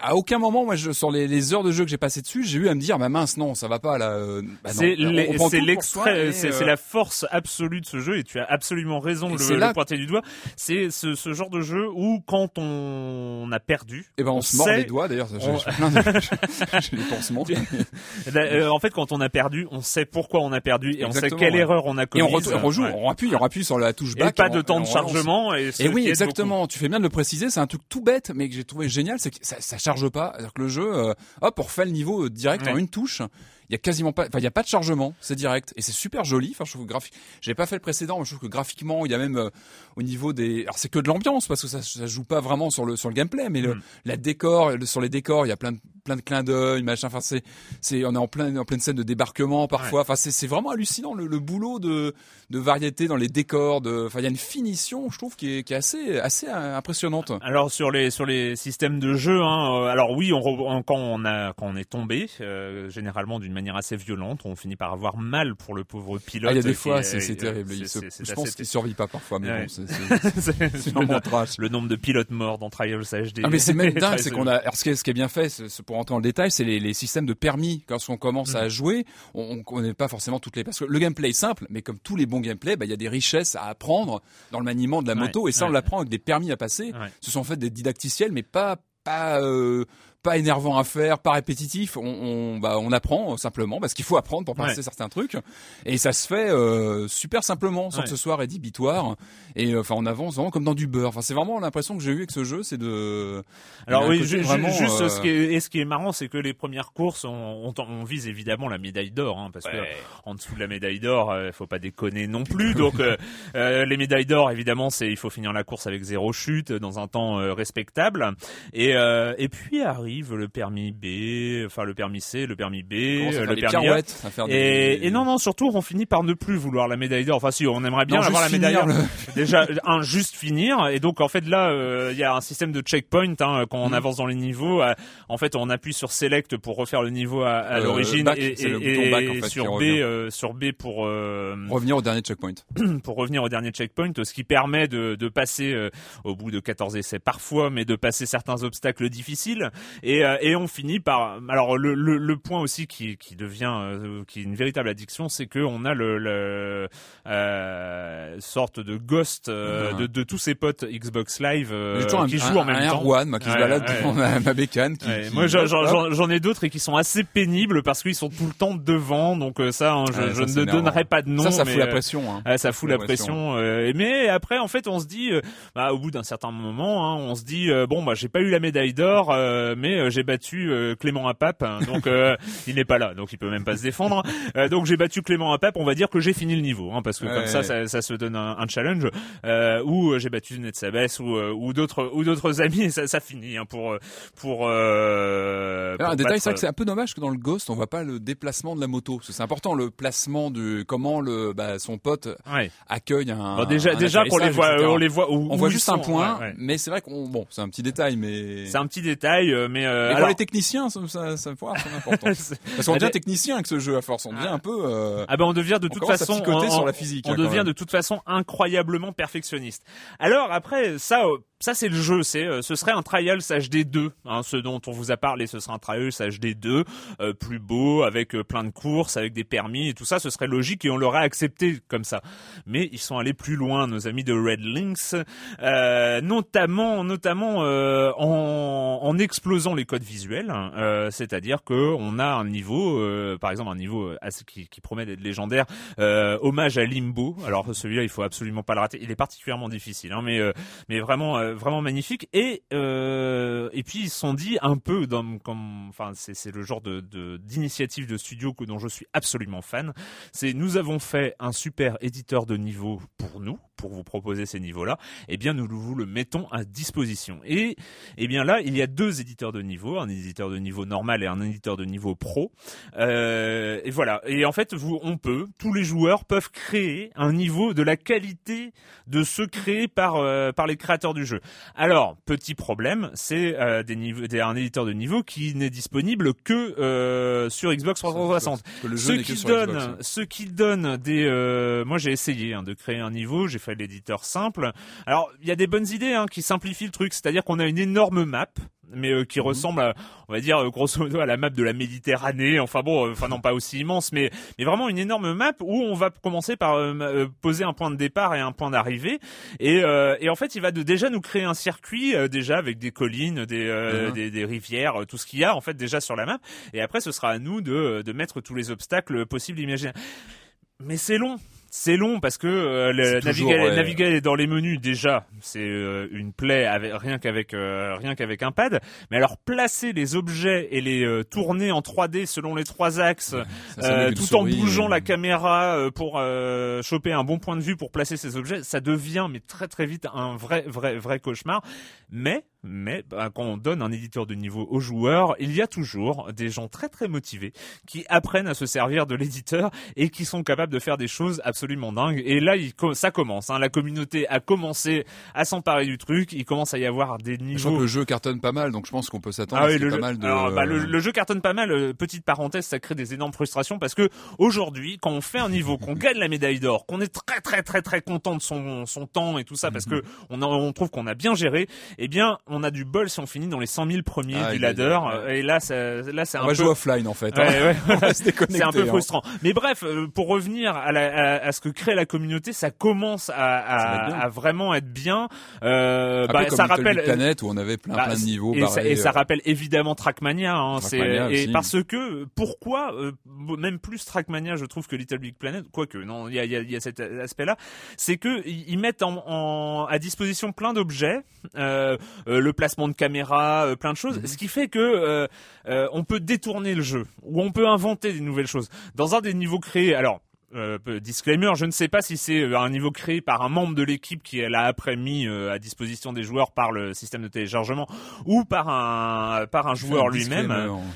à aucun moment, moi, je, sur les, les heures de jeu que j'ai passé dessus, j'ai eu à me dire, bah mince, non, ça va pas là. euh, bah, c'est On- on l'extrait, et, c'est euh, la force absolue de ce jeu et tu as absolument raison Et de le, là- le pointer du doigt. C'est ce, ce genre de jeu où quand on a perdu, Eh ben on, on se mord sait- les doigts d'ailleurs. j'ai- on- plein de- J'ai. Là, euh, en fait, quand on a perdu, on sait pourquoi on a perdu et on sait quelle ouais. erreur on a Et commise. on, retourne- on rejoue, Ouais. on appuie, on appuie sur la touche Et back. pas on- de temps on de chargement. Et, Et oui, exactement. Tu fais bien de le préciser. C'est un truc tout bête, mais que j'ai trouvé génial, c'est que ça, ça charge pas. C'est-à-dire que le jeu, euh, hop, on refait le niveau euh, direct en une touche. Il y a quasiment pas, enfin, il y a pas de chargement. C'est direct et c'est super joli. Enfin, je trouve que graphique. J'ai pas fait le précédent, mais je trouve que graphiquement, il y a même euh, au niveau des. Alors c'est que de l'ambiance parce que ça, ça joue pas vraiment sur le sur le gameplay, mais le, Mm. la décor, le- sur les décors, il y a plein de plein de clins d'œil, machin. Enfin, c'est c'est on est en plein en pleine scène de débarquement parfois. Enfin, c'est c'est vraiment hallucinant le, le boulot de de variété dans les décors. De, enfin, il y a une finition, je trouve, qui est qui est assez assez euh, impressionnante. Alors sur les sur les systèmes de jeu, hein, euh, alors oui, on, re- on- quand on a quand on est tombé, euh, généralement d'une manière assez violente, on finit par avoir mal pour le pauvre pilote. Ah, il y a des fois, est- c'est euh, terrible. Il se- je pense qu'il survit pas parfois, mais Ouais. bon, c'est le, nombre de pilotes morts dans Trials HD. Ah mais c'est même dingue, c'est qu'on a. Alors ce qui est, ce qui est bien fait, pour rentrer dans le détail, c'est les, les systèmes de permis. Quand on commence Mm. à jouer, on, on connaît pas forcément toutes les. Parce que le gameplay est simple, mais comme tous les bons gameplays, bah, il y a des richesses à apprendre dans le maniement de la Ouais, moto, et ça on l'apprend avec des permis à passer. Ce sont en fait des didacticiels, mais pas pas euh, pas énervant à faire, pas répétitif. On, on bah on apprend euh, simplement parce qu'il faut apprendre pour passer Ouais. certains trucs, et ça se fait euh, super simplement, sans Ouais. que ce soit rédhibitoire. Et euh, enfin on avance vraiment comme dans du beurre. Enfin c'est vraiment l'impression que j'ai eu avec ce jeu, c'est de Alors oui, ju- vraiment, juste euh, ce qui est et ce qui est marrant, c'est que les premières courses, on, on, on vise évidemment la médaille d'or, hein, parce que en dessous de la médaille d'or, il faut pas déconner non plus. Donc les médailles d'or, évidemment, c'est il faut finir la course avec zéro chute dans un temps euh, respectable. Et euh, et puis arrive le permis B, enfin le permis C, le permis B, euh, le permis A. des- Et, et non, non, surtout, on finit par ne plus vouloir la médaille d'or. Enfin, si, on aimerait bien Non, avoir la médaille d'or. Déjà, un, juste finir. Et donc, en fait, là, euh, il y a un système de checkpoint. Hein, quand on Mhm. avance dans les niveaux, euh, en fait, on appuie sur Select pour refaire le niveau à, à Euh, l'origine. Et, et- back, en et fait, sur B, sur B pour... revenir au dernier checkpoint. pour revenir au dernier checkpoint, ce qui permet de, de passer au bout de 14 essais parfois, mais de passer certains obstacles difficiles. Et, euh, et on finit par. Alors le, le, le point aussi qui, qui devient euh, qui est une véritable addiction, c'est que on a le, le euh, sorte de ghost euh, de, de tous ses potes Xbox Live euh, un, qui un- jouent en même un temps. R1 moi, qui se Ouais, balade ouais. devant ma, ma bécane. Qui, Ouais, qui- moi, j'en- ai d'autres et qui sont assez pénibles parce qu'ils sont tout le temps devant. Donc ça, hein, je, Ouais, je ça, ne donnerai pas de nom. ça, ça mais, fout la pression. Hein. ça fout La la pression. mais après, en fait, on se dit, bah, au bout d'un certain moment, hein, on se dit, bon, bah, j'ai pas eu la médaille d'or, euh, mais euh, j'ai battu euh, Clément Apap, hein, donc euh, il n'est pas là, donc il peut même pas se défendre. Donc j'ai battu Clément Apap, on va dire que j'ai fini le niveau, hein, parce que Ouais. comme ça, ça, ça se donne un, un challenge. Ou j'ai battu Netsabes ou ou d'autres ou d'autres amis, et ça, ça finit hein, pour euh, pour. Euh, un détail, c'est vrai que c'est un peu dommage que dans le Ghost, on voit pas le déplacement de la moto. C'est important le placement du comment le bah, son pote Ouais. accueille un. Bon, déjà, un déjà qu'on les voit, etc. on les voit. où- On où voit juste un point, Ouais, ouais. mais c'est vrai qu'on bon, c'est un petit détail, mais. C'est un petit détail, euh, mais euh, Mais pour les techniciens, ça, ça, ça, c'est important. Parce qu'on devient technicien avec ce jeu à force, on devient Ah. un peu. euh, Ah ben on devient de toute façon on, sur la physique, On hein, devient de toute façon incroyablement perfectionniste. Alors après ça euh, ça c'est le jeu, c'est euh, ce serait un Trials HD 2, hein, ce dont on vous a parlé, ce serait un Trials HD 2 euh, plus beau avec euh, plein de courses, avec des permis et tout ça, ce serait logique et on l'aurait accepté comme ça. Mais ils sont allés plus loin nos amis de Red Links euh, notamment notamment en, en explosant les codes visuels, hein, c'est-à-dire que on a un niveau par exemple un niveau qui, qui promet d'être légendaire hommage à Limbo. Alors celui-là, il faut absolument pas le rater. Il est particulièrement difficile, hein, mais mais vraiment euh, vraiment magnifique. Et euh, et puis ils se sont dit un peu comme enfin c'est le genre de de- d'initiative de, studio que dont je suis absolument fan. C'est nous avons fait un super éditeur de niveau pour nous pour vous proposer ces niveaux-là, eh bien nous vous le mettons à disposition. Et eh bien là, il y a deux éditeurs de niveau, un éditeur de niveau normal et un éditeur de niveau pro. Euh, et voilà. Et en fait, vous, on peut, tous les joueurs peuvent créer un niveau de la qualité de ceux créés par euh, par les créateurs du jeu. Alors, petit problème, c'est euh, des niveaux, un éditeur de niveau qui n'est disponible que euh, sur Xbox 360. ce qui donne, ce qui donne des. Euh, moi, j'ai essayé hein, de créer un niveau, j'ai fait l'éditeur simple. Alors, il y a des bonnes idées hein, qui simplifient le truc, c'est-à-dire qu'on a une énorme map mais euh, qui mhm. ressemble, à, on va dire grosso modo à la map de la Méditerranée. Enfin bon, euh, enfin non pas aussi immense, mais mais vraiment une énorme map où on va commencer par euh, poser un point de départ et un point d'arrivée. Et, et en fait, il va de, déjà nous créer un circuit déjà avec des collines, des, mhm. des, des rivières, tout ce qu'il y a en fait déjà sur la map. Et après, ce sera à nous de de mettre tous les obstacles possibles imaginaires. Mais c'est long c'est long parce que euh, naviguer, dans les menus déjà, c'est euh, une plaie avec, rien qu'avec euh, rien qu'avec un pad. Mais alors placer les objets et les euh, tourner en 3D selon les trois axes, tout en bougeant la caméra pour choper un bon point de vue pour placer ces objets, ça devient mais très très vite un vrai vrai vrai cauchemar. Mais mais bah, quand on donne un éditeur de niveau aux joueurs, il y a toujours des gens très très motivés qui apprennent à se servir de l'éditeur et qui sont capables de faire des choses absolument dingues. Et là, il, ça commence. Hein. La communauté a commencé à s'emparer du truc. Il commence à y avoir des niveaux. Je que le jeu cartonne pas mal, donc je pense qu'on peut s'attendre ah à le pas mal de. Alors, bah, le, jeu cartonne pas mal. Euh, petite parenthèse, ça crée des énormes frustrations parce que aujourd'hui, quand on fait un niveau, qu'on gagne la médaille d'or, qu'on est très très très très content de son son temps et tout ça parce que on, on trouve qu'on a bien géré, eh bien, on a du bol si on finit dans les 100 000 premiers ah, du ladder. Et là, ça, là, c'est un on va jouer offline en fait. Hein. c'est un peu hein. frustrant. Mais bref, euh, pour revenir à, la, à, ce que crée la communauté, ça commence à, à, vraiment être bien. Euh, bah, ça rappelle planète où on avait plein, bah, plein de niveaux. Et, ça, et ça, euh. rappelle évidemment Trackmania. Hein, Trackmania et parce que pourquoi euh, même plus Trackmania, je trouve que Little Big Planet, quoique non, il y a, y, a, y a, cet aspect-là, c'est que ils mettent en, en, à disposition plein d'objets, euh, le placement de caméra, euh, plein de choses, mhm. ce qui fait que euh, euh, on peut détourner le jeu ou on peut inventer des nouvelles choses. Dans un des niveaux créés, alors euh, disclaimer, je ne sais pas si c'est euh, un niveau créé par un membre de l'équipe qui l'a après mis euh, à disposition des joueurs par le système de téléchargement ou par un par un joueur lui-même.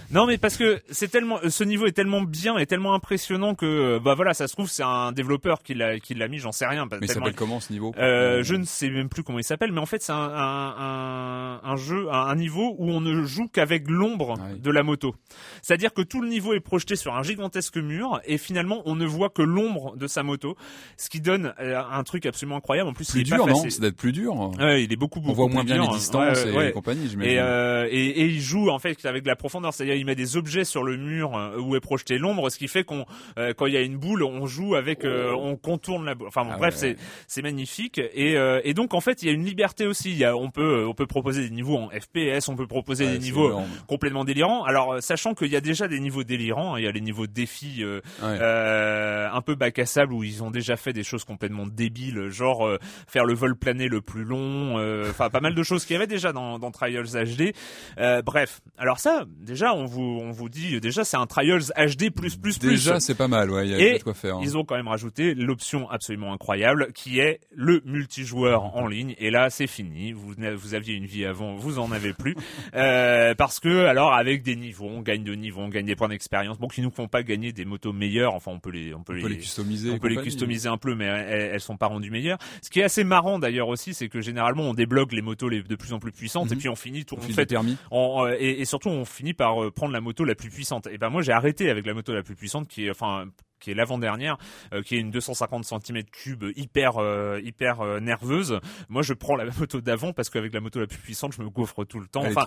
Non, mais parce que c'est tellement ce niveau est tellement bien et tellement impressionnant que bah voilà, ça se trouve c'est un développeur qui l'a qui l'a mis, j'en sais rien. Mais il s'appelle comment ce niveau? Je ne sais même plus comment il s'appelle, mais en fait c'est un, un, un, jeu, un, niveau où on ne joue qu'avec l'ombre ah de la moto. C'est-à-dire que tout le niveau est projeté sur un gigantesque mur et finalement on ne voit que l'ombre de sa moto, ce qui donne euh, un truc absolument incroyable. En plus, plus il dur, non C'est d'être plus dur. Ouais, il est beaucoup beaucoup. On voit moins bien les distances et compagnie, et, euh, et, et, il joue en fait avec de la profondeur, c'est-à-dire il met des objets sur le mur euh, où est projetée l'ombre, ce qui fait qu'on euh, quand il y a une boule, on joue avec, on contourne la boule. Enfin bon, ah bref, c'est c'est magnifique et et donc en fait il y a une liberté aussi. Il y a, on peut on peut proposer des niveaux en FPS, on peut proposer des niveaux complètement délirants. Alors sachant qu'il y a déjà des niveaux délirants, hein, il y a les niveaux défis euh, un peu bac à sable où ils ont déjà fait des choses complètement débiles, genre euh, faire le vol plané le plus long, euh, enfin pas mal de choses qu'il y avait déjà dans, dans Trials HD. Euh, bref, alors ça, déjà on vous on vous dit déjà c'est un Trials HD plus plus plus. Déjà c'est pas mal, ouais, il y a, de quoi faire. Hein. Ils ont quand même rajouté l'option absolument incroyable qui est le multijoueur en ligne. Et là c'est fini. Vous vous aviez une vie avant, vous en avez plus parce que alors avec des niveaux, on gagne de niveaux, on gagne des points d'expérience, bon qui nous font pas gagner des motos meilleures. Enfin on peut les on peut, les, customiser. On peut les customiser un peu, mais elles, elles, sont pas rendues meilleures. Ce qui est assez marrant d'ailleurs aussi, c'est que généralement on débloque les motos les, de plus en plus puissantes et mhm. puis on finit tout on fait on, et, et, surtout on finit par euh, prendre la moto la plus puissante. Et ben moi j'ai arrêté avec la moto la plus puissante qui est enfin qui est l'avant-dernière, euh, qui est une 250 cm3 hyper euh, hyper euh, nerveuse. Moi, je prends la moto d'avant parce qu'avec la moto la plus puissante, je me gaufre tout le temps. enfin,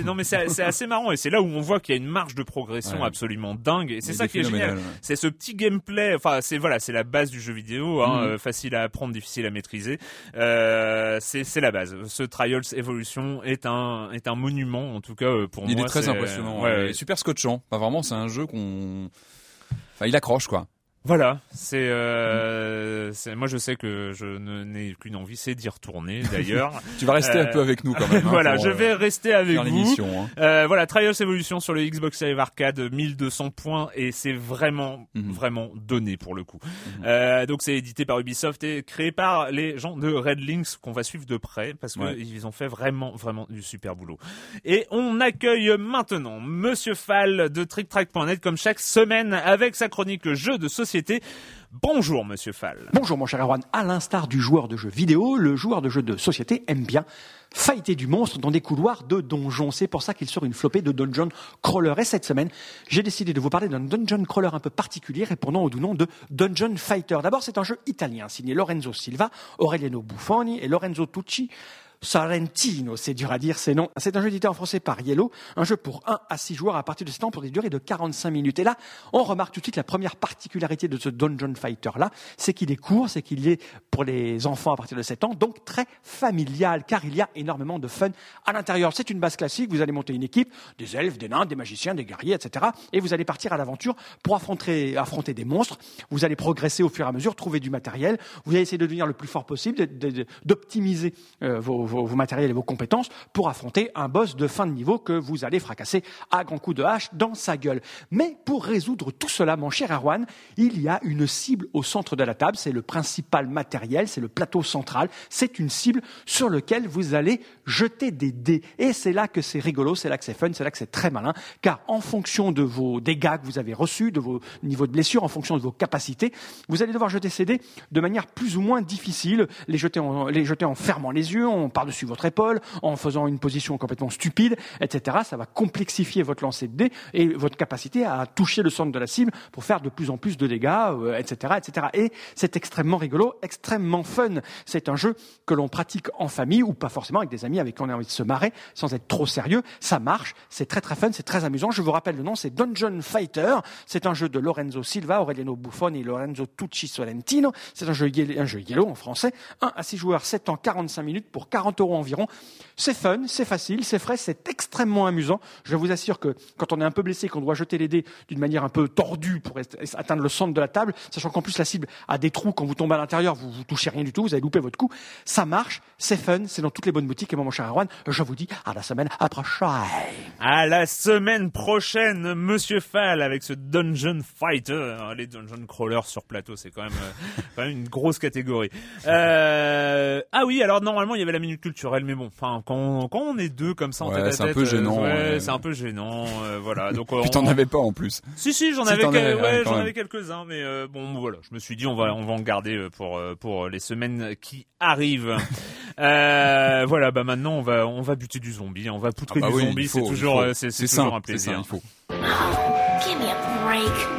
non, mais c'est assez marrant et c'est là où on voit qu'il y a une marge de progression absolument dingue. Et c'est ça qui est génial. C'est ce petit gameplay. Enfin, c'est voilà, c'est la base du jeu vidéo, hein, mm. facile à apprendre, difficile à maîtriser. c'est la base. Ce Trials Evolution est un est un monument en tout cas pour moi. Il est très impressionnant. Ouais, super scotchant. Enfin, vraiment, c'est un jeu qu'on il accroche quoi. Voilà, c'est, euh, moi je sais que je n'ai qu'une envie, c'est d'y retourner d'ailleurs. Tu vas rester un Euh, peu avec nous quand même. hein, voilà, je euh, vais rester avec vous. hein. Euh, voilà, Trials Evolution sur le Xbox Live Arcade, 1200 points et c'est vraiment, Mhm. vraiment donné pour le coup. Euh, donc c'est édité par Ubisoft et créé par les gens de Red Links qu'on va suivre de près parce Ouais. qu'ils ont fait vraiment, vraiment du super boulot. Et on accueille maintenant Monsieur Fall de TrickTrack.net comme chaque semaine avec sa chronique jeux de société. Bonjour Monsieur Fall. Bonjour mon cher Erwan, à l'instar du joueur de jeux vidéo, le joueur de jeux de société aime bien fighter du monstre dans des couloirs de donjons. C'est pour ça qu'il sort une flopée de dungeon crawler. Et cette semaine, j'ai décidé de vous parler d'un dungeon crawler un peu particulier répondant au doux nom de Dungeon Fighter. D'abord, c'est un jeu italien signé Lorenzo Silva, Aureliano Buffoni et Lorenzo Tucci. Sorrentino, c'est dur à dire ces noms. C'est un jeu édité en français par Yellow, un jeu pour 1 à 6 joueurs à partir de 7 ans pour des durées de 45 minutes. Et là, on remarque tout de suite la première particularité de ce Dungeon Fighter là, c'est qu'il est court, c'est qu'il est pour les enfants à partir de 7 ans, donc très familial, car il y a énormément de fun à l'intérieur. C'est une base classique, vous allez monter une équipe, des elfes, des nains, des magiciens, des guerriers, etc. Et vous allez partir à l'aventure pour affronter, affronter des monstres. Vous allez progresser au fur et à mesure, trouver du matériel. Vous allez essayer de devenir le plus fort possible, d'optimiser euh, vos, vos- matériels et vos compétences pour affronter un boss de fin de niveau que vous allez fracasser à grands coups de hache dans sa gueule. Mais pour résoudre tout cela, mon cher Erwan, il y a une cible au centre de la table. C'est le principal matériel, c'est le plateau central. C'est une cible sur lequel vous allez jeter des dés. Et c'est là que c'est rigolo, c'est là que c'est fun, c'est là que c'est très malin. Car en fonction de vos dégâts que vous avez reçus, de vos niveaux de blessure, en fonction de vos capacités, vous allez devoir jeter ces dés de manière plus ou moins difficile. Les jeter en, les jeter en fermant les yeux, en par-dessus votre épaule, en faisant une position complètement stupide, etc. Ça va complexifier votre lancer de dés et votre capacité à toucher le centre de la cible pour faire de plus en plus de dégâts, euh, etc., etc. Et c'est extrêmement rigolo, extrêmement fun. C'est un jeu que l'on pratique en famille ou pas forcément avec des amis avec qui on a envie de se marrer sans être trop sérieux. Ça marche, c'est très très fun, c'est très amusant. Je vous rappelle le nom, c'est Dungeon Fighter. C'est un jeu de Lorenzo Silva, Aureliano Buffoni et Lorenzo Tucci Solentino. C'est un jeu, un jeu yellow en français. 1 à 6 joueurs, 7 ans, 45 minutes pour 40 euros environ. C'est fun, c'est facile, c'est frais, c'est extrêmement amusant. Je vous assure que quand on est un peu blessé, qu'on doit jeter les dés d'une manière un peu tordue pour atteindre le centre de la table, sachant qu'en plus la cible a des trous, quand vous tombez à l'intérieur, vous, vous touchez rien du tout, vous avez loupé votre coup. Ça marche, c'est fun, c'est dans toutes les bonnes boutiques. Et moi, mon cher Erwan, je vous dis à la semaine prochaine. À la semaine prochaine, Monsieur Fall avec ce Dungeon Fighter. Les Dungeon Crawlers sur plateau, c'est quand même, euh, une grosse catégorie. Euh, ah oui, alors normalement il y avait la minute culturelle, mais bon, enfin quand, quand on est deux comme ça Ouais, à c'est un peu euh, gênant, ouais, ouais. c'est un peu gênant. euh, voilà, donc Puis t'en on- avais pas en plus. Si si, j'en Si, avais, t'en quel- avais, ouais, ouais, quand j'en avais quelques-uns, mais euh, bon voilà, je me suis dit on va on va en garder euh, pour euh, pour les semaines qui arrivent. Euh, voilà, bah maintenant on va on va buter du zombie, on va poutrer Ah bah du oui, zombie, c'est toujours euh, c'est toujours un plaisir. il faut. Give me a break.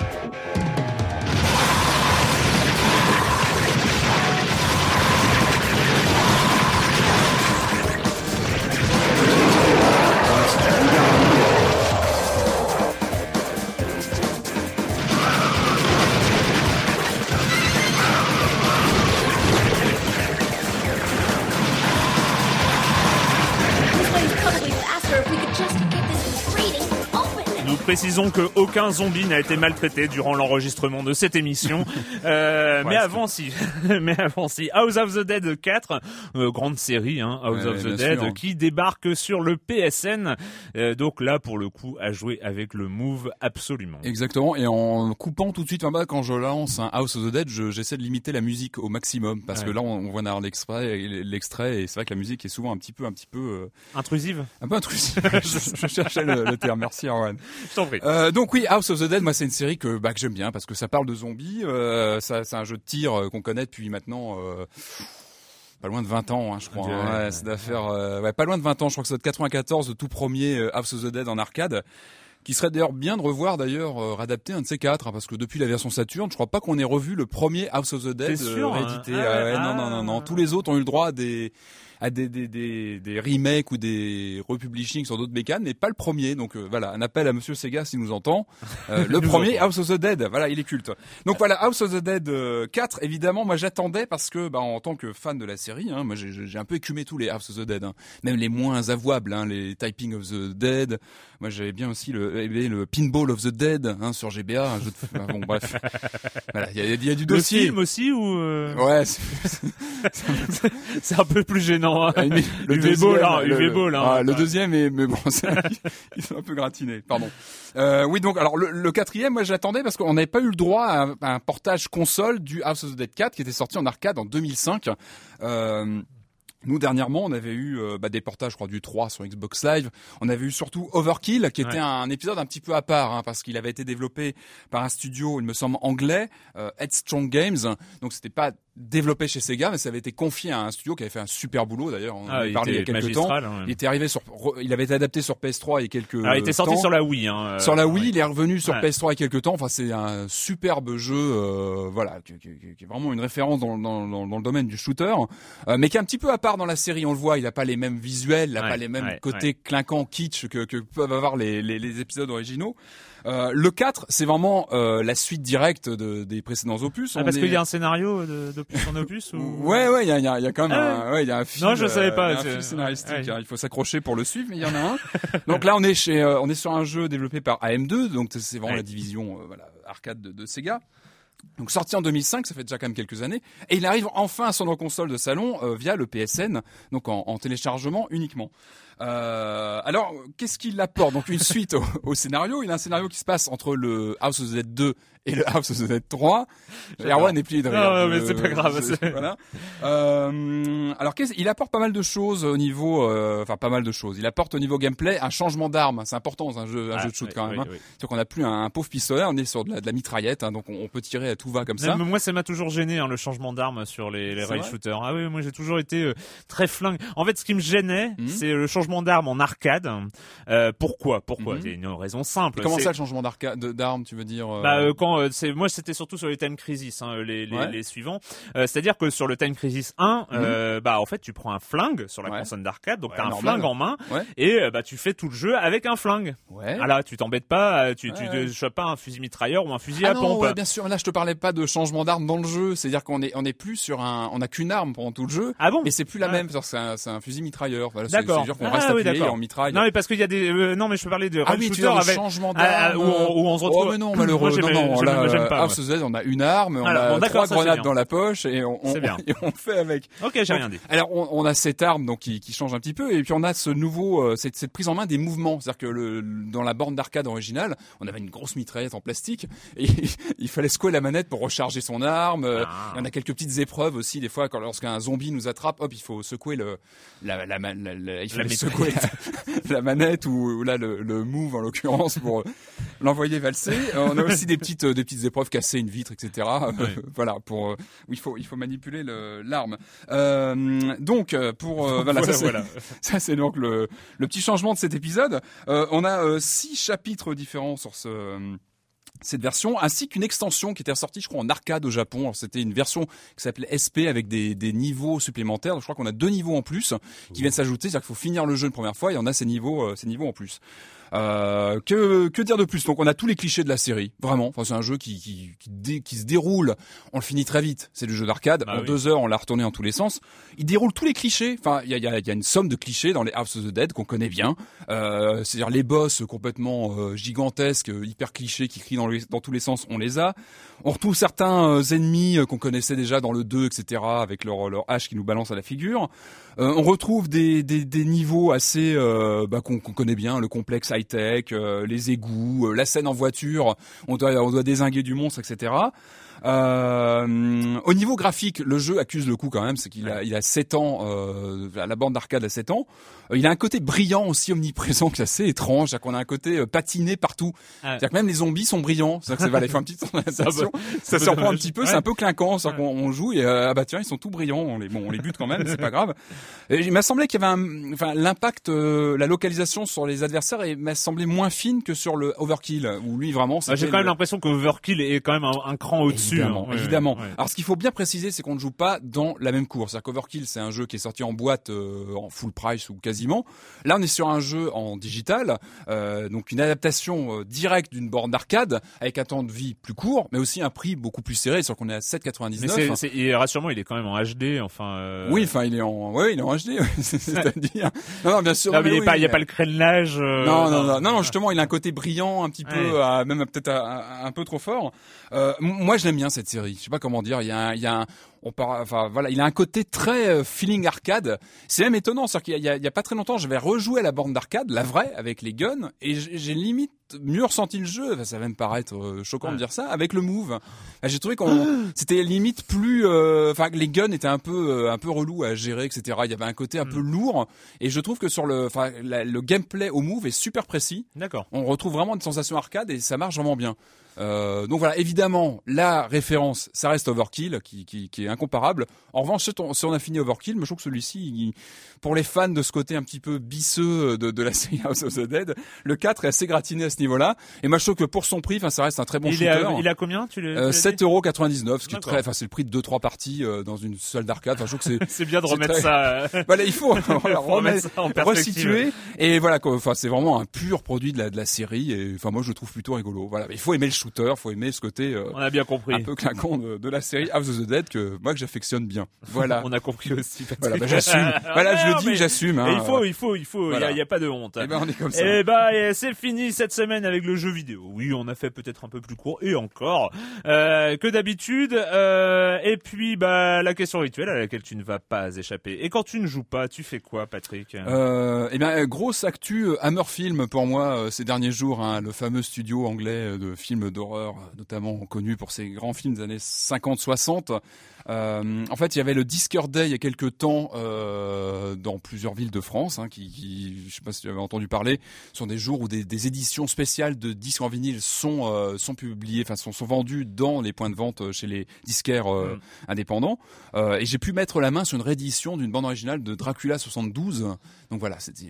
Précisons que aucun zombie n'a été maltraité durant l'enregistrement de cette émission. Euh, mais avant si, mais avant si, House of the Dead 4, euh, grande série, hein, House Ouais, of the Dead, sûr. qui débarque sur le PSN. Euh, donc là, pour le coup, à jouer avec le Move absolument. Exactement, et en coupant tout de suite, enfin, quand je lance un House of the Dead, je- j'essaie de limiter la musique au maximum, parce Ouais. que là, on, voit l'extrait, l'extrait, et c'est vrai que la musique est souvent un petit peu, un petit peu, Intrusive. un peu intrusif. je, je cherchais le, le terme. Merci, Arwan. Je t'en prie. Euh, donc oui, House of the Dead, moi c'est une série que, bah, que j'aime bien parce que ça parle de zombies. Euh, ça, c'est un jeu de tir euh, qu'on connaît depuis maintenant euh, pas loin de 20 ans, hein, je crois. Ouais, hein. ouais. Ouais, c'est d'affaire, euh, ouais, pas loin de 20 ans. Je crois que c'est de 94, le tout premier euh, House of the Dead en arcade. Qui serait d'ailleurs bien de revoir d'ailleurs euh, réadapter un de ces quatre hein, parce que depuis la version Saturn, je crois pas qu'on ait revu le premier House of the Dead sûr, euh, hein réédité. Ah ouais, Ah ouais, non ah. non non non, tous les autres ont eu le droit à des à des, des, des, des remakes ou des republishings sur d'autres mécanes, mais pas le premier. Donc euh, voilà, un appel à Monsieur Sega s'il nous entend. Euh, le premier. House of the Dead, voilà, il est culte. Donc voilà, House of the Dead euh, 4, évidemment, moi j'attendais parce que, bah, en tant que fan de la série, hein, moi j'ai un peu écumé tous les House of the Dead, hein. même les moins avouables, hein, les Typing of the Dead. Moi j'avais bien aussi le, le Pinball of the Dead hein, sur GBA, un jeu de. enfin, bon bref, voilà, il y a, il y a du Le dossier. film aussi ou euh, Ouais, c'est- un peu plus gênant. hein. Ah, mais UV deuxième, hein, le- Ball, hein. ah, le Ouais. deuxième est, mais bon, c'est- ils sont un peu gratinés. Pardon. Euh, oui, donc alors le, le quatrième, moi j'attendais parce qu'on n'avait pas eu le droit à un, à un portage console du House of the Dead 4 qui était sorti en arcade en 2005. Euh, nous dernièrement, on avait eu euh, bah, des portages, je crois, du 3 sur Xbox Live. On avait eu surtout Overkill, qui était Ouais. un épisode un petit peu à part, hein, parce qu'il avait été développé par un studio, il me semble anglais, euh, Headstrong Games. Donc c'était pas développé chez Sega, mais ça avait été confié à un studio qui avait fait un super boulot d'ailleurs. On en Ah, avait il parlé il y a quelques temps. hein. Il était arrivé sur, il avait été adapté sur PS3 il y a quelques. Alors, il était sorti temps. sur la Wii. Hein, euh, Sur la Wii, ouais. il est revenu sur Ouais. PS3 il y a quelques temps. Enfin, c'est un superbe jeu, euh, voilà, qui, qui- qui- qui est vraiment une référence dans, dans, dans, dans le domaine du shooter, euh, mais qui est un petit peu à part dans la série. On le voit, il a pas les mêmes visuels, il a Ouais, pas les mêmes côtés clinquants, kitsch que, que peuvent avoir les, les, les épisodes originaux. Euh, le 4, c'est vraiment euh, la suite directe de, des précédents opus. Ah, parce est- qu'il y a un scénario d'opus en opus ou... Ouais, ouais, il y a, y, a, y a quand même Ah un, ouais, y a un fil. Non, je savais pas, euh, a un fil scénaristique. ouais. hein, il faut s'accrocher pour le suivre, mais il y en a un. donc là, on est chez, euh, on est sur un jeu développé par AM2, donc c'est vraiment Ouais. la division, voilà, arcade de, de Sega. Donc sorti en 2005, ça fait déjà quand même quelques années, et il arrive enfin à son console de salon euh, via le PSN, donc en, en téléchargement uniquement. Euh, alors, qu'est-ce qu'il apporte? Donc une suite au, au scénario. Il a un scénario qui se passe entre le House of the Dead 2 et le House of the Dead 3. Erwan est plié de rire. Non, non, mais c'est pas grave, je- c'est- voilà. Euh, alors, qu'est-ce- il apporte pas mal de choses au niveau, euh, enfin pas mal de choses. Il apporte au niveau gameplay un changement d'arme. C'est important dans un jeu, un Ah, jeu de shoot oui, quand même. oui, hein. oui. C'est qu'on n'a plus un, un pauvre pistolet, on est sur de la, de la mitraillette, hein, donc on, on peut tirer à tout va comme ça. Même moi, ça m'a toujours gêné hein, le changement d'arme sur les, les rail shooters. Ah oui, moi j'ai toujours été euh, très flingue. En fait, ce qui me gênait, Mhm. c'est le changement d'arme en arcade. Euh, pourquoi Pourquoi Mhm. A une raison simple. Et comment C'est- ça, le changement de- d'arme, tu veux dire euh, Bah, euh, quand euh, c'est moi c'était surtout sur les Time Crisis hein, les, les, Ouais. les suivants Euh, c'est-à-dire que sur le Time Crisis 1 euh, bah en fait tu prends un flingue sur la Mhm. Ouais. console d'arcade donc Ouais, t'as un normal. flingue en main Ouais. et euh, bah tu fais tout le jeu avec un flingue Ouais. ah là tu t'embêtes pas euh, tu tu Ouais. tu chopes pas un fusil mitrailleur ou un fusil Ah à non, pompe ouais, bien sûr. Là, je te parlais pas de changement d'arme dans le jeu. C'est-à-dire qu'on est, on est plus sur un, on a qu'une arme pendant tout le jeu. ah bon? Mais c'est plus la Ah. même, parce que c'est un, c'est un fusil mitrailleur. Voilà, c'est- D'accord. Qu'on Ah, reste oui, appuyé on mitraille. non mais parce qu'il y a des euh, non mais je peux parler de ah oui, tu shooter avec changement ah, d'arme. où où on se retrouve- Oh mais non, Moi, malheureux. j'aime- non, non, là, House of Z, on a une arme, on Alors, a trois grenades dans la poche et on, on, et on fait avec. ok j'ai rien dit Alors on, on a cette arme donc qui, qui change un petit peu et puis on a ce nouveau euh, cette, cette prise en main des mouvements, c'est-à-dire que le, dans la borne d'arcade originale, on avait une grosse mitraillette en plastique et il fallait secouer la manette pour recharger son arme. Euh, Ah. Il y en a quelques petites épreuves aussi des fois quand lorsqu'un zombie nous attrape, hop il faut secouer le la, la, la- la- il fallait secouer la, manette ou, ou là le, le move en l'occurrence pour euh, l'envoyer valser. Euh, on a aussi des petites euh, des petites épreuves casser une vitre etc. Voilà pour où il faut il faut manipuler le- l'arme. Euh, donc pour euh, voilà, ça, c'est- voilà. donc le, le petit changement de cet épisode. Euh, on a six chapitres différents sur ce cette version, ainsi qu'une extension qui était sortie, je crois, en arcade au Japon. C'était une version qui s'appelait SP avec des, des niveaux supplémentaires. Donc, je crois qu'on a deux niveaux en plus qui viennent s'ajouter. C'est-à-dire qu'il faut finir le jeu une première fois et on a ces niveaux, euh, ces niveaux en plus. Euh, que, que dire de plus? Donc on a tous les clichés de la série, vraiment. Enfin, c'est un jeu qui, qui, qui, dé- qui se déroule. On le finit très vite. C'est le jeu d'arcade. Bah en oui. deux heures, on l'a retourné en tous les sens. Il déroule tous les clichés. Enfin, il y a, y, a, y a une somme de clichés dans les House of the Dead qu'on connaît bien. Euh, C'est-à-dire les boss complètement euh, gigantesques, hyper clichés, qui crient dans, les- dans tous les sens. On les a. On retrouve certains euh, ennemis qu'on connaissait déjà dans le 2, etc. Avec leur, leur hache qui nous balance à la figure. Euh, on retrouve des, des, des niveaux assez euh, bah, qu'on qu'on connaît bien, le complexe euh, les égouts, euh, la scène en voiture, on doit, on doit désinguer du monstre, etc. Euh, au niveau graphique, le jeu accuse le coup quand même, c'est qu'il a, il a 7 ans, euh, la bande d'arcade a 7 ans. Euh, il a un côté brillant aussi omniprésent qui est assez étrange, c'est-à-dire qu'on a un côté euh, patiné partout. C'est-à-dire que même les zombies sont brillants, c'est-à-dire que ça va faire une petite sensation. ça surprend un petit peu, Ouais. c'est un peu clinquant, c'est-à-dire qu'on on joue et euh, ah bah tiens ils sont tout brillants, on les, bon on les bute quand même, c'est pas grave. Et il m'a semblé qu'il y avait un, enfin l'impact, la localisation sur les adversaires m'a semblé moins fine que sur le Overkill où lui vraiment Bah, J'ai quand même l'impression que Overkill est quand même un, un cran au-dessus sûr, évidemment, ouais, évidemment. ouais, ouais. Alors ce qu'il faut bien préciser, c'est qu'on ne joue pas dans la même cour. C'est-à-dire qu'Overkill, c'est un jeu qui est sorti en boîte euh, en full price ou quasiment. Là, on est sur un jeu en digital, euh, donc une adaptation euh, directe d'une borne d'arcade avec un temps de vie plus court, mais aussi un prix beaucoup plus serré. C'est-à-dire qu'on est à 7,99. Mais et rassure-moi, il est quand même en HD, enfin. euh, Oui, enfin, il est en, ouais, il est en HD, c'est-à-dire. Non, non, bien sûr. Non, mais il mais n'y oui, a, y a mais- pas le crénelage. euh, non, non, non, non, non, justement, il a un côté brillant, un petit peu, même peut-être un, un peu trop fort. Euh, moi, je l'aime bien cette série. Je sais pas comment dire. Il y a, il y a un, on part, enfin voilà, il a un côté très euh, feeling arcade. C'est même étonnant, c'est qu'il y, a- y pas très longtemps, j'avais rejoué à la borne d'arcade, la vraie, avec les guns, et j'ai limite mieux ressenti le jeu. Enfin, ça va me paraître euh, choquant de dire ça, avec le move. Enfin, j'ai trouvé qu'on, c'était limite plus, euh, enfin, les guns étaient un peu, euh, un peu relous à gérer, etc. Il y avait un côté un peu lourd, et je trouve que sur le, enfin, le gameplay au move est super précis. D'accord. On retrouve vraiment une sensation arcade et ça marche vraiment bien. Donc voilà, évidemment, la référence, ça reste Overkill, qui, qui, qui est incomparable. En revanche, si on, a fini Overkill, mais je trouve que celui-ci, pour les fans de ce côté un petit peu bisseux de, de la série House of the Dead, le 4 est assez gratiné à ce niveau-là. Et moi, je trouve que pour son prix, enfin, ça reste un très bon il, shooter. est à, il a combien tu l'as, tu Euh, l'as dit 7,99€, ce qui est D'accord. très, enfin, c'est le prix de 2-3 parties euh, dans une salle d'arcade. Enfin, je trouve que c'est, C'est bien de remettre très- ça. euh, voilà, il faut, voilà, remettre ça en resituer. Et voilà, quoi, enfin, c'est vraiment un pur produit de la, de la série. Et enfin, moi, je le trouve plutôt rigolo. Voilà, il faut aimer le shooter, il faut aimer ce côté euh, On a bien compris. un peu clinquant de, de la série House of the Dead que moi que j'affectionne bien. Voilà. On a compris aussi. Voilà, bah, j'assume. Voilà, je Non, le dis, mais- j'assume. Et Hein, il faut, il faut, il faut. Il Voilà. n'y a, pas de honte. Eh ben, on est comme ça. Eh ben, et c'est fini cette semaine avec le jeu vidéo. Oui, on a fait peut-être un peu plus court et encore euh, que d'habitude. Euh, et puis, bah, la question rituelle à laquelle tu ne vas pas échapper. Et quand tu ne joues pas, tu fais quoi, Patrick? Euh, eh bien, grosse actu Hammer Film pour moi ces derniers jours, hein, le fameux studio anglais de films d'horreur, notamment connu pour ses grands films des années 50-60. Euh, en fait, il y avait le Disqueur Day il y a quelques temps euh, dans plusieurs villes de France, hein, qui, qui, je sais pas si tu avais entendu parler, sont des jours où des, des éditions spéciales de disques en vinyle sont euh, sont publiées, enfin sont, sont vendues dans les points de vente euh, chez les disquaires euh, Mm. indépendants. Euh, et j'ai pu mettre la main sur une réédition d'une bande originale de Dracula 72. Donc voilà, c'était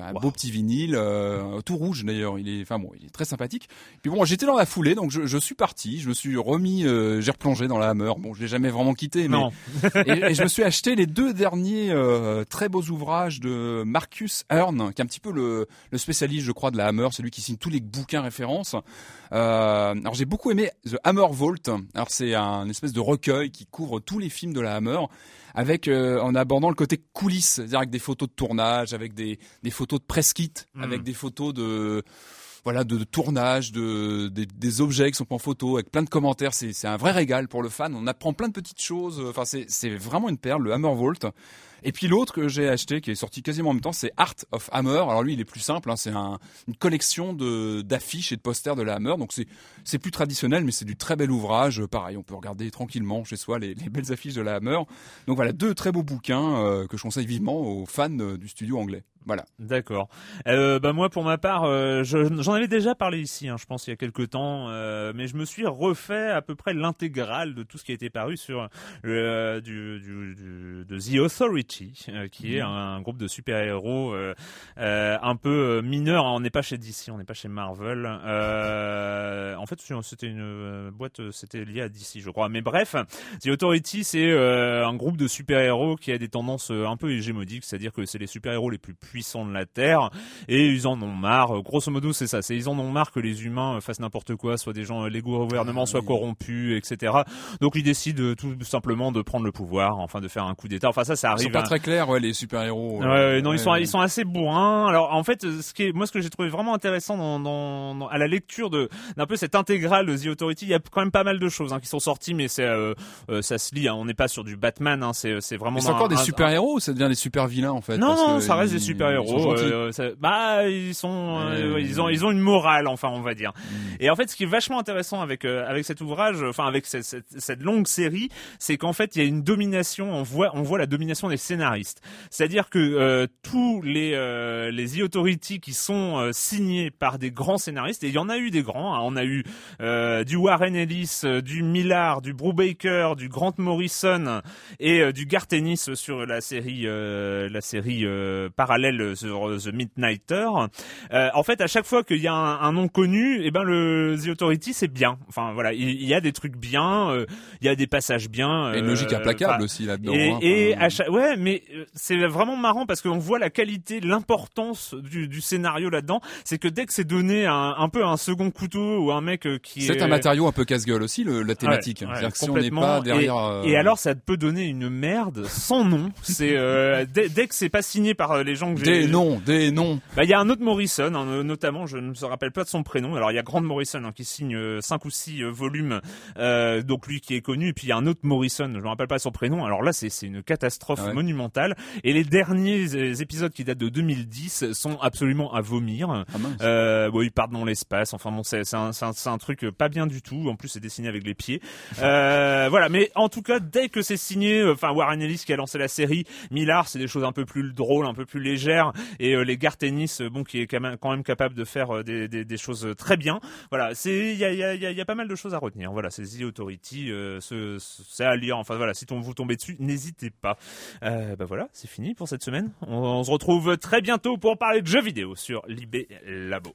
un beau petit vinyle, euh, tout rouge d'ailleurs. Il est, enfin bon, il est très sympathique. Puis bon, j'étais dans la foulée, donc je, je suis parti, je me suis remis, euh, j'ai replongé dans la Hammer. Bon, l'ai jamais vraiment quitté, mais Non. et, et je me suis acheté les deux derniers euh, très beaux ouvrages de Marcus Hearn, qui est un petit peu le, le spécialiste, je crois, de la Hammer, celui qui signe tous les bouquins références. Euh, alors j'ai beaucoup aimé The Hammer Vault. Alors c'est un espèce de recueil qui couvre tous les films de la Hammer, avec euh, en abordant le côté coulisses, c'est-à-dire avec des photos de tournage, avec des, des photos de press kit, Mm. avec des photos de voilà de, de tournage, de des, des objets qui sont en photo, avec plein de commentaires. C'est un vrai régal pour le fan. On apprend plein de petites choses. Enfin c'est vraiment une perle, le Hammer Vault. Et puis l'autre que j'ai acheté, qui est sorti quasiment en même temps, c'est Art of Hammer. Alors lui, il est plus simple. hein, c'est un, une collection d'affiches et de posters de la Hammer. Donc c'est c'est plus traditionnel, mais c'est du très bel ouvrage. Pareil, on peut regarder tranquillement chez soi les, les belles affiches de la Hammer. Donc voilà, deux très beaux bouquins euh, que je conseille vivement aux fans euh, du studio anglais. Voilà. D'accord. Euh, bah moi, pour ma part, euh, je- j'en avais déjà parlé ici, hein, je pense il y a quelques temps, euh, mais je me suis refait à peu près l'intégrale de tout ce qui a été paru sur le, du, du, du- de The Authority, euh, qui est un, un groupe de super-héros euh, euh, un peu euh, mineur. On n'est pas chez DC, on n'est pas chez Marvel. Euh, en fait, c'était une euh, boîte, euh, c'était lié à DC, je crois. Mais bref, The Authority, c'est euh, un groupe de super-héros qui a des tendances euh, un peu hégémoniques, c'est-à-dire que c'est les super-héros les plus puissants de la Terre, et ils en ont marre. Grosso modo, c'est ça. C'est ils en ont marre que les humains euh, fassent n'importe quoi, soit des gens, euh, les gouvernements soient corrompus, etc. Donc ils décident euh, tout simplement de prendre le pouvoir, enfin de faire un coup d'État. Enfin ça, ça Ils arrive. sont pas très clairs, ouais, les super héros. Ouais, ouais, non, ils sont ils sont assez bourrins. Alors en fait, ce qui est moi ce que j'ai trouvé vraiment intéressant dans, dans, dans- à la lecture de d'un peu cette intégrale de The Authority, il y a quand même pas mal de choses hein, qui sont sorties, mais c'est euh, euh, ça se lit. hein. on n'est pas sur du Batman, hein, c'est c'est vraiment. C'est encore un- des un- super héros ou ça devient des super vilains en fait? Non, parce non, que ça reste ils- des super héros. gentils. bah, ils sont, euh, ils ont, ils ont une morale, enfin, on va dire. Mm. Et en fait, ce qui est vachement intéressant avec euh, avec cet ouvrage, enfin, avec cette, cette, cette longue série, c'est qu'en fait, il y a une domination. On voit, on voit la domination des scénaristes. C'est-à-dire que euh, tous les euh, les The Authority qui sont euh, signés par des grands scénaristes, et il y en a eu des grands. hein, on a eu euh, du Warren Ellis, euh, du Millard, du Brubaker, du Grant Morrison et euh, du Garth Ennis sur la série euh, la série euh, parallèle Bell sur euh, The Midnighter. Euh, en fait, à chaque fois qu'il y a un, un nom connu, eh ben le The Authority c'est bien. Enfin voilà, il, il y a des trucs bien, euh, il y a des passages bien. Et une euh, logique implacable aussi là-dedans. et, hein. et à chaque, ouais, mais euh, c'est vraiment marrant parce qu'on voit la qualité, l'importance du, du scénario là-dedans. C'est que dès que c'est donné un, un peu un second couteau ou un mec euh, qui C'est est un matériau un peu casse-gueule aussi, le, la thématique. Ouais, ouais, C'est-à-dire que si on n'est pas derrière. Et, euh, et alors, ça peut donner une merde sans nom. C'est euh, dès, dès que c'est pas signé par euh, les gens que. Des noms, des noms. Bah, il y a un autre Morrison, hein, euh, notamment, je ne me rappelle pas de son prénom. Alors, il y a Grant Morrison hein, qui signe euh, cinq ou six euh, volumes, euh, donc lui qui est connu. Et puis il y a un autre Morrison, je me rappelle pas son prénom. Alors là, c'est c'est une catastrophe Ah ouais. monumentale. Et les derniers euh, épisodes qui datent de 2010 sont absolument à vomir. Ah mince. Euh, bon, ils partent dans l'espace. Enfin bon, c'est c'est un, un, un truc pas bien du tout. En plus, c'est dessiné avec les pieds. Euh, voilà. Mais en tout cas, dès que c'est signé, euh, enfin Warren Ellis qui a lancé la série, Millard, c'est des choses un peu plus drôles, un peu plus légères, et euh, les Gartenis, euh, bon, qui est quand même, capable de faire euh, des, choses très bien. Voilà. C'est il y a, pas mal de choses à retenir. Voilà. C'est The Authority. Ce- ce- c'est à lire. Enfin voilà. Si vous tombez dessus, n'hésitez pas. Bah voilà. C'est fini pour cette semaine. On, se retrouve très bientôt pour parler de jeux vidéo sur Libé Labo.